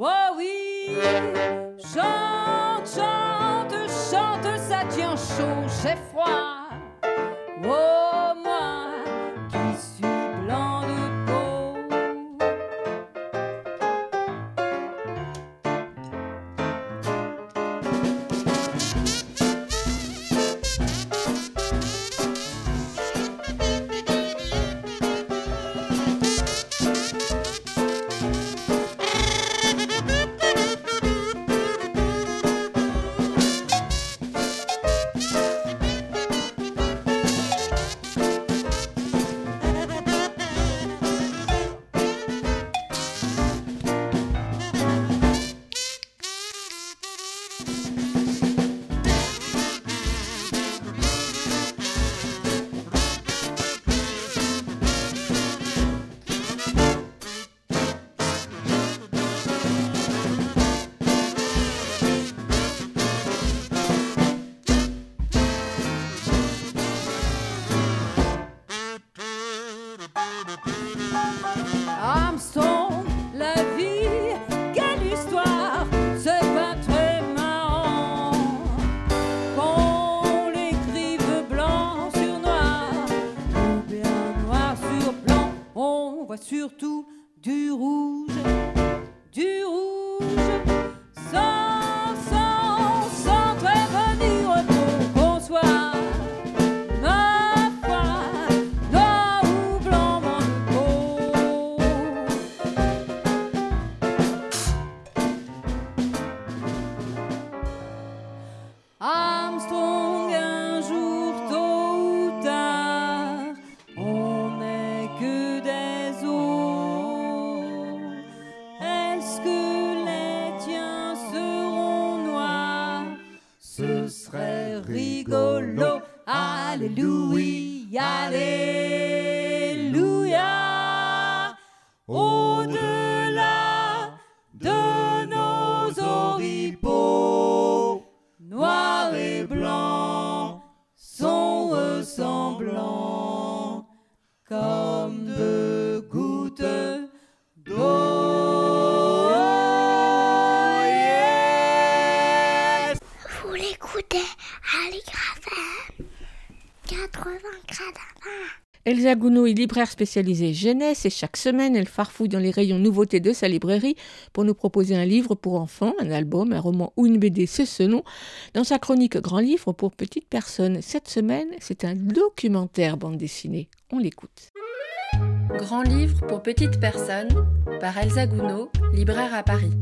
Oh oui, chante, chante, chante, ça tient chaud, j'ai froid. Elsa Gounod est libraire spécialisée jeunesse et chaque semaine elle farfouille dans les rayons nouveautés de sa librairie pour nous proposer un livre pour enfants, un album, un roman ou une BD, c'est ce nom. Dans sa chronique Grand livre pour petites personnes, cette semaine c'est un documentaire bande dessinée. On l'écoute. Grand livre pour petites personnes par Elsa Gounod, libraire à Paris.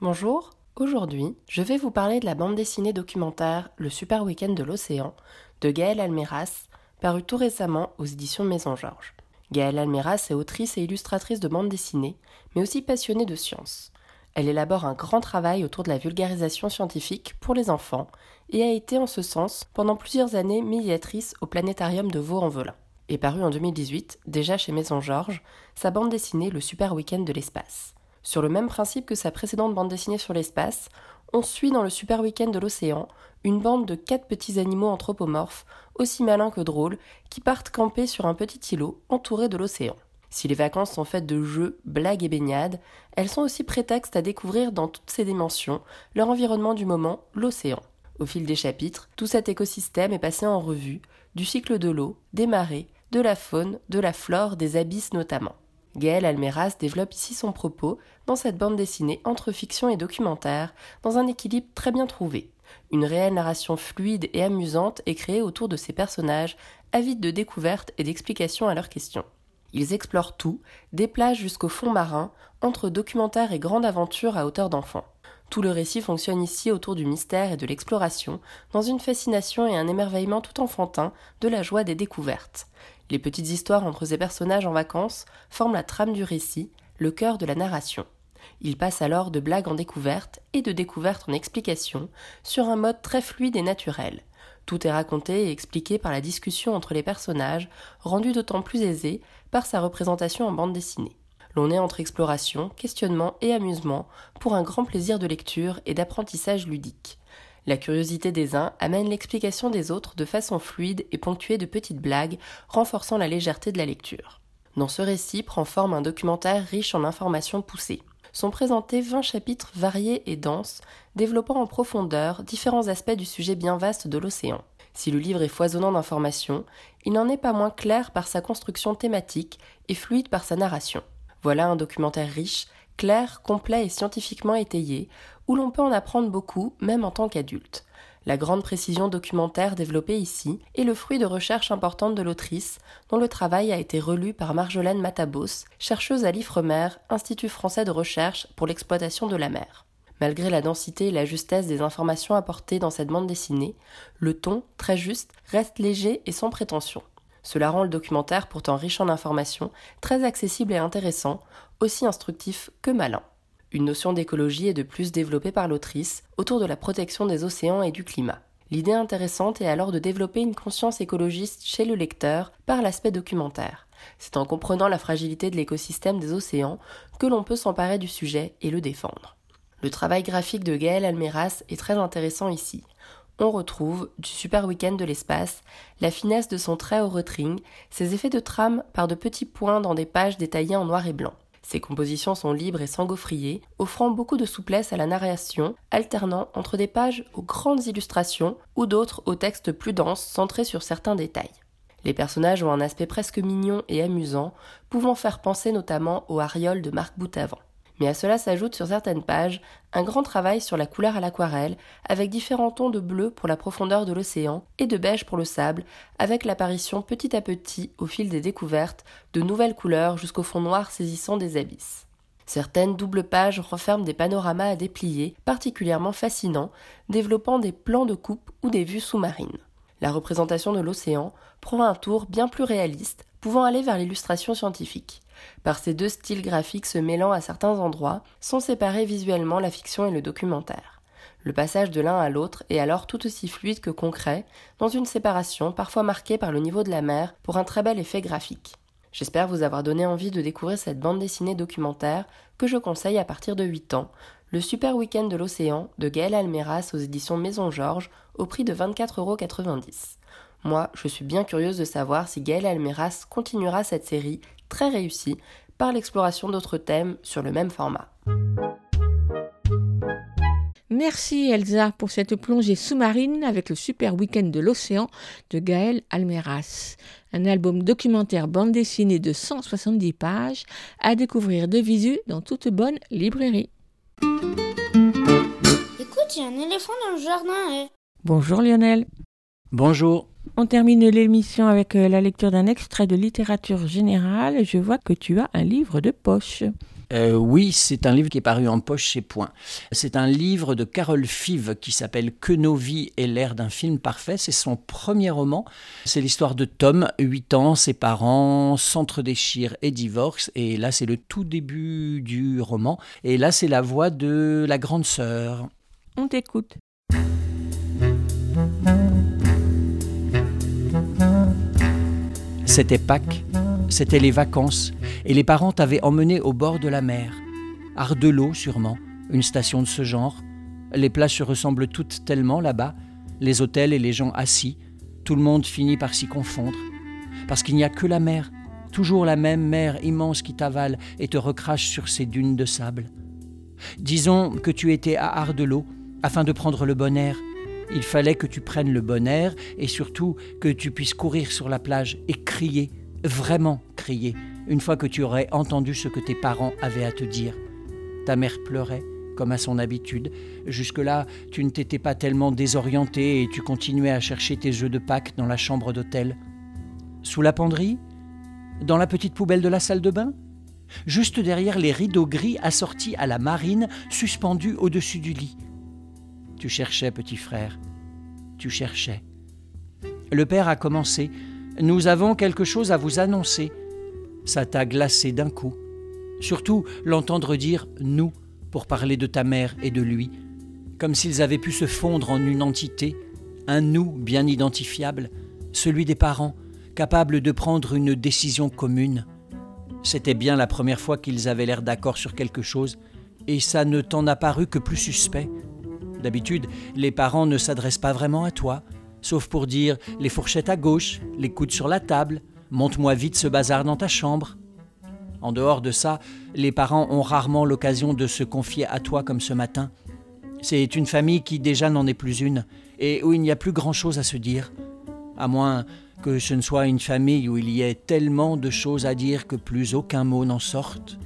Bonjour, aujourd'hui je vais vous parler de la bande dessinée documentaire Le Super Week-end de l'Océan de Gaëlle Almeras, paru tout récemment aux éditions Maison Georges. Gaëlle Almeras est autrice et illustratrice de bande dessinée, mais aussi passionnée de sciences. Elle élabore un grand travail autour de la vulgarisation scientifique pour les enfants et a été en ce sens pendant plusieurs années médiatrice au planétarium de Vaux-en-Velin. Et paru en 2018, déjà chez Maison Georges, sa bande dessinée Le Super Week-end de l'espace. Sur le même principe que sa précédente bande dessinée sur l'espace, on suit dans le Super Week-end de l'océan une bande de quatre petits animaux anthropomorphes, aussi malins que drôles, qui partent camper sur un petit îlot entouré de l'océan. Si les vacances sont faites de jeux, blagues et baignades, elles sont aussi prétexte à découvrir dans toutes ses dimensions leur environnement du moment, l'océan. Au fil des chapitres, tout cet écosystème est passé en revue, du cycle de l'eau, des marées, de la faune, de la flore, des abysses notamment. Gaël Almeras développe ici son propos dans cette bande dessinée entre fiction et documentaire, dans un équilibre très bien trouvé. Une réelle narration fluide et amusante est créée autour de ces personnages avides de découvertes et d'explications à leurs questions. Ils explorent tout, des plages jusqu'au fond marin, entre documentaire et grande aventure à hauteur d'enfant. Tout le récit fonctionne ici autour du mystère et de l'exploration, dans une fascination et un émerveillement tout enfantin de la joie des découvertes. Les petites histoires entre ces personnages en vacances forment la trame du récit, le cœur de la narration. Il passe alors de blagues en découverte et de découverte en explication, sur un mode très fluide et naturel. Tout est raconté et expliqué par la discussion entre les personnages, rendu d'autant plus aisé par sa représentation en bande dessinée. L'on est entre exploration, questionnement et amusement pour un grand plaisir de lecture et d'apprentissage ludique. La curiosité des uns amène l'explication des autres de façon fluide et ponctuée de petites blagues, renforçant la légèreté de la lecture. Dans ce récit prend forme un documentaire riche en informations poussées. Sont présentés 20 chapitres variés et denses, développant en profondeur différents aspects du sujet bien vaste de l'océan. Si le livre est foisonnant d'informations, il n'en est pas moins clair par sa construction thématique et fluide par sa narration. Voilà un documentaire riche, clair, complet et scientifiquement étayé, où l'on peut en apprendre beaucoup, même en tant qu'adulte. La grande précision documentaire développée ici est le fruit de recherches importantes de l'autrice, dont le travail a été relu par Marjolaine Matabos, chercheuse à l'IFREMER, Institut français de recherche pour l'exploitation de la mer. Malgré la densité et la justesse des informations apportées dans cette bande dessinée, le ton, très juste, reste léger et sans prétention. Cela rend le documentaire, pourtant riche en informations, très accessible et intéressant, aussi instructif que malin. Une notion d'écologie est de plus développée par l'autrice autour de la protection des océans et du climat. L'idée intéressante est alors de développer une conscience écologiste chez le lecteur par l'aspect documentaire. C'est en comprenant la fragilité de l'écosystème des océans que l'on peut s'emparer du sujet et le défendre. Le travail graphique de Gaël Almeras est très intéressant ici. On retrouve, du super week-end de l'espace, la finesse de son trait au retring, ses effets de trame par de petits points dans des pages détaillées en noir et blanc. Ses compositions sont libres et sans gaufrier, offrant beaucoup de souplesse à la narration, alternant entre des pages aux grandes illustrations ou d'autres aux textes plus denses centrés sur certains détails. Les personnages ont un aspect presque mignon et amusant, pouvant faire penser notamment au Ariol de Marc Boutavant mais à cela s'ajoute sur certaines pages un grand travail sur la couleur à l'aquarelle, avec différents tons de bleu pour la profondeur de l'océan et de beige pour le sable, avec l'apparition petit à petit, au fil des découvertes, de nouvelles couleurs jusqu'au fond noir saisissant des abysses. Certaines doubles pages renferment des panoramas à déplier, particulièrement fascinants, développant des plans de coupe ou des vues sous-marines. La représentation de l'océan prend un tour bien plus réaliste, pouvant aller vers l'illustration scientifique. Par ces deux styles graphiques se mêlant à certains endroits, sont séparés visuellement la fiction et le documentaire. Le passage de l'un à l'autre est alors tout aussi fluide que concret, dans une séparation parfois marquée par le niveau de la mer pour un très bel effet graphique. J'espère vous avoir donné envie de découvrir cette bande dessinée documentaire que je conseille à partir de 8 ans, Le Super Week-end de l'Océan de Gaël Almeras aux éditions Maison Georges au prix de 24,90€. Moi, je suis bien curieuse de savoir si Gaël Almeras continuera cette série très réussi par l'exploration d'autres thèmes sur le même format. Merci Elsa pour cette plongée sous-marine avec le super week-end de l'océan de Gaël Almeras. Un album documentaire bande dessinée de 170 pages à découvrir de visu dans toute bonne librairie. Écoute, il y a un éléphant dans le jardin. eh. Bonjour Lionel. Bonjour. On termine l'émission avec euh, la lecture d'un extrait de littérature générale. Je vois que tu as un livre de poche. Euh, oui, c'est un livre qui est paru en poche chez Point. C'est un livre de Carole Five qui s'appelle Que nos vies aient l'air d'un film parfait. C'est son premier roman. C'est l'histoire de Tom, 8 ans, ses parents s'entre-déchirent et divorcent. Et là, c'est le tout début du roman. Et là, c'est la voix de la grande sœur. On t'écoute. C'était Pâques, c'était les vacances, et les parents t'avaient emmené au bord de la mer. Ardelot, sûrement, une station de ce genre. Les plages se ressemblent toutes tellement là-bas, les hôtels et les gens assis, tout le monde finit par s'y confondre. Parce qu'il n'y a que la mer, toujours la même mer immense qui t'avale et te recrache sur ces dunes de sable. Disons que tu étais à Ardelot, afin de prendre le bon air, il fallait que tu prennes le bon air et surtout que tu puisses courir sur la plage et crier, vraiment crier, une fois que tu aurais entendu ce que tes parents avaient à te dire. Ta mère pleurait, comme à son habitude. Jusque-là, tu ne t'étais pas tellement désorienté et tu continuais à chercher tes œufs de Pâques dans la chambre d'hôtel. Sous la penderie? Dans la petite poubelle de la salle de bain? Juste derrière les rideaux gris assortis à la marine suspendus au-dessus du lit. Tu cherchais, petit frère. Tu cherchais. Le père a commencé. Nous avons quelque chose à vous annoncer. Ça t'a glacé d'un coup. Surtout l'entendre dire nous pour parler de ta mère et de lui, comme s'ils avaient pu se fondre en une entité, un nous bien identifiable, celui des parents, capables de prendre une décision commune. C'était bien la première fois qu'ils avaient l'air d'accord sur quelque chose, et ça ne t'en a paru que plus suspect. D'habitude, les parents ne s'adressent pas vraiment à toi, sauf pour dire les fourchettes à gauche, les coudes sur la table, monte-moi vite ce bazar dans ta chambre. En dehors de ça, les parents ont rarement l'occasion de se confier à toi comme ce matin. C'est une famille qui déjà n'en est plus une, et où il n'y a plus grand-chose à se dire, à moins que ce ne soit une famille où il y ait tellement de choses à dire que plus aucun mot n'en sorte.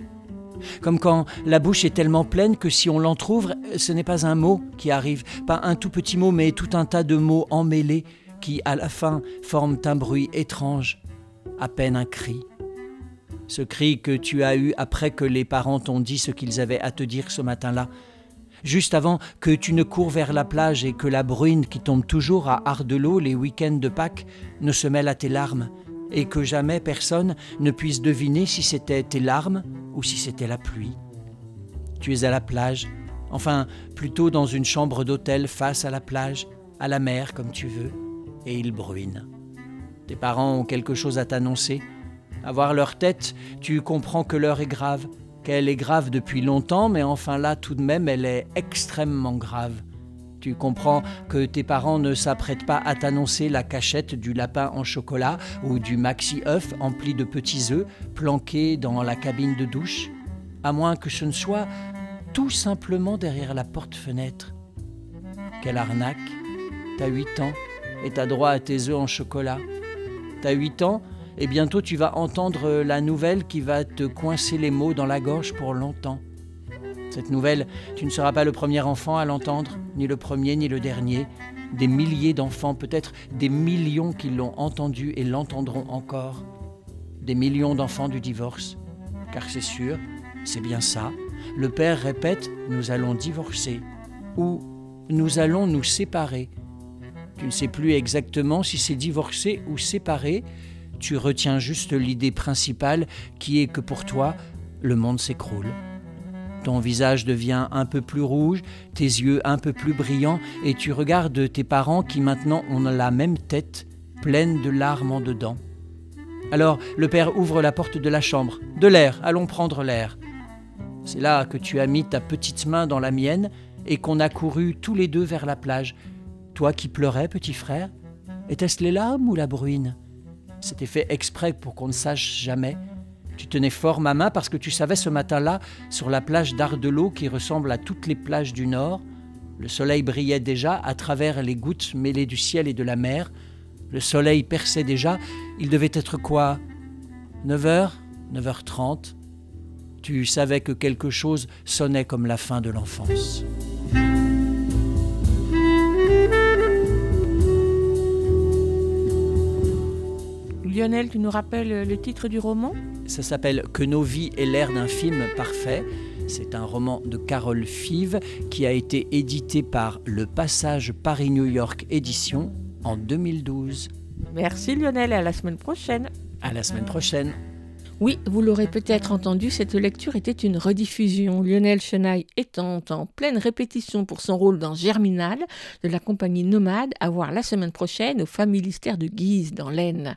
Comme quand la bouche est tellement pleine que si on l'entr'ouvre, ce n'est pas un mot qui arrive, pas un tout petit mot, mais tout un tas de mots emmêlés qui, à la fin, forment un bruit étrange, à peine un cri. Ce cri que tu as eu après que les parents t'ont dit ce qu'ils avaient à te dire ce matin-là, juste avant que tu ne cours vers la plage et que la bruine qui tombe toujours à Ardelot les week-ends de Pâques ne se mêle à tes larmes, et que jamais personne ne puisse deviner si c'était tes larmes ou si c'était la pluie. Tu es à la plage, enfin plutôt dans une chambre d'hôtel face à la plage, à la mer comme tu veux, et il bruine. Tes parents ont quelque chose à t'annoncer. À voir leur tête, tu comprends que l'heure est grave, qu'elle est grave depuis longtemps, mais enfin là tout de même elle est extrêmement grave. Tu comprends que tes parents ne s'apprêtent pas à t'annoncer la cachette du lapin en chocolat ou du maxi-œuf empli de petits œufs planqués dans la cabine de douche, à moins que ce ne soit tout simplement derrière la porte-fenêtre. Quelle arnaque T'as 8 ans et t'as droit à tes œufs en chocolat. T'as 8 ans et bientôt tu vas entendre la nouvelle qui va te coincer les mots dans la gorge pour longtemps. Cette nouvelle, tu ne seras pas le premier enfant à l'entendre, ni le premier, ni le dernier. Des milliers d'enfants, peut-être des millions qui l'ont entendu et l'entendront encore. Des millions d'enfants du divorce. Car c'est sûr, c'est bien ça. Le père répète, nous allons divorcer. Ou nous allons nous séparer. Tu ne sais plus exactement si c'est divorcer ou séparer. Tu retiens juste l'idée principale qui est que pour toi, le monde s'écroule. Ton visage devient un peu plus rouge, tes yeux un peu plus brillants, et tu regardes tes parents qui maintenant ont la même tête, pleine de larmes en dedans. Alors le père ouvre la porte de la chambre. De l'air, allons prendre l'air. C'est là que tu as mis ta petite main dans la mienne et qu'on a couru tous les deux vers la plage. Toi qui pleurais, petit frère Était-ce les larmes ou la bruine? C'était fait exprès pour qu'on ne sache jamais. Tu tenais fort ma main parce que tu savais ce matin-là, sur la plage d'Ardelot qui ressemble à toutes les plages du Nord, le soleil brillait déjà à travers les gouttes mêlées du ciel et de la mer. Le soleil perçait déjà. Il devait être quoi? 9h 9h30 Tu savais que quelque chose sonnait comme la fin de l'enfance. Lionel, tu nous rappelles le titre du roman? Ça s'appelle Que nos vies aient l'air d'un film parfait. C'est un roman de Carole Five qui a été édité par Le Passage Paris-New York Édition en 2012. Merci Lionel et à la semaine prochaine. À la semaine prochaine. Oui, vous l'aurez peut-être entendu, cette lecture était une rediffusion. Lionel Chenaille étant en pleine répétition pour son rôle dans Germinal de la compagnie Nomade à voir la semaine prochaine au Familistère de Guise dans l'Aisne.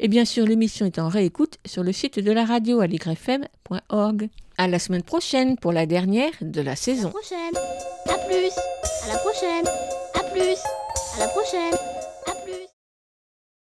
Et bien sûr, l'émission est en réécoute sur le site de la radio aligrefm.org. À la semaine prochaine pour la dernière de la saison. À la prochaine. À plus. À la prochaine. À plus. À la prochaine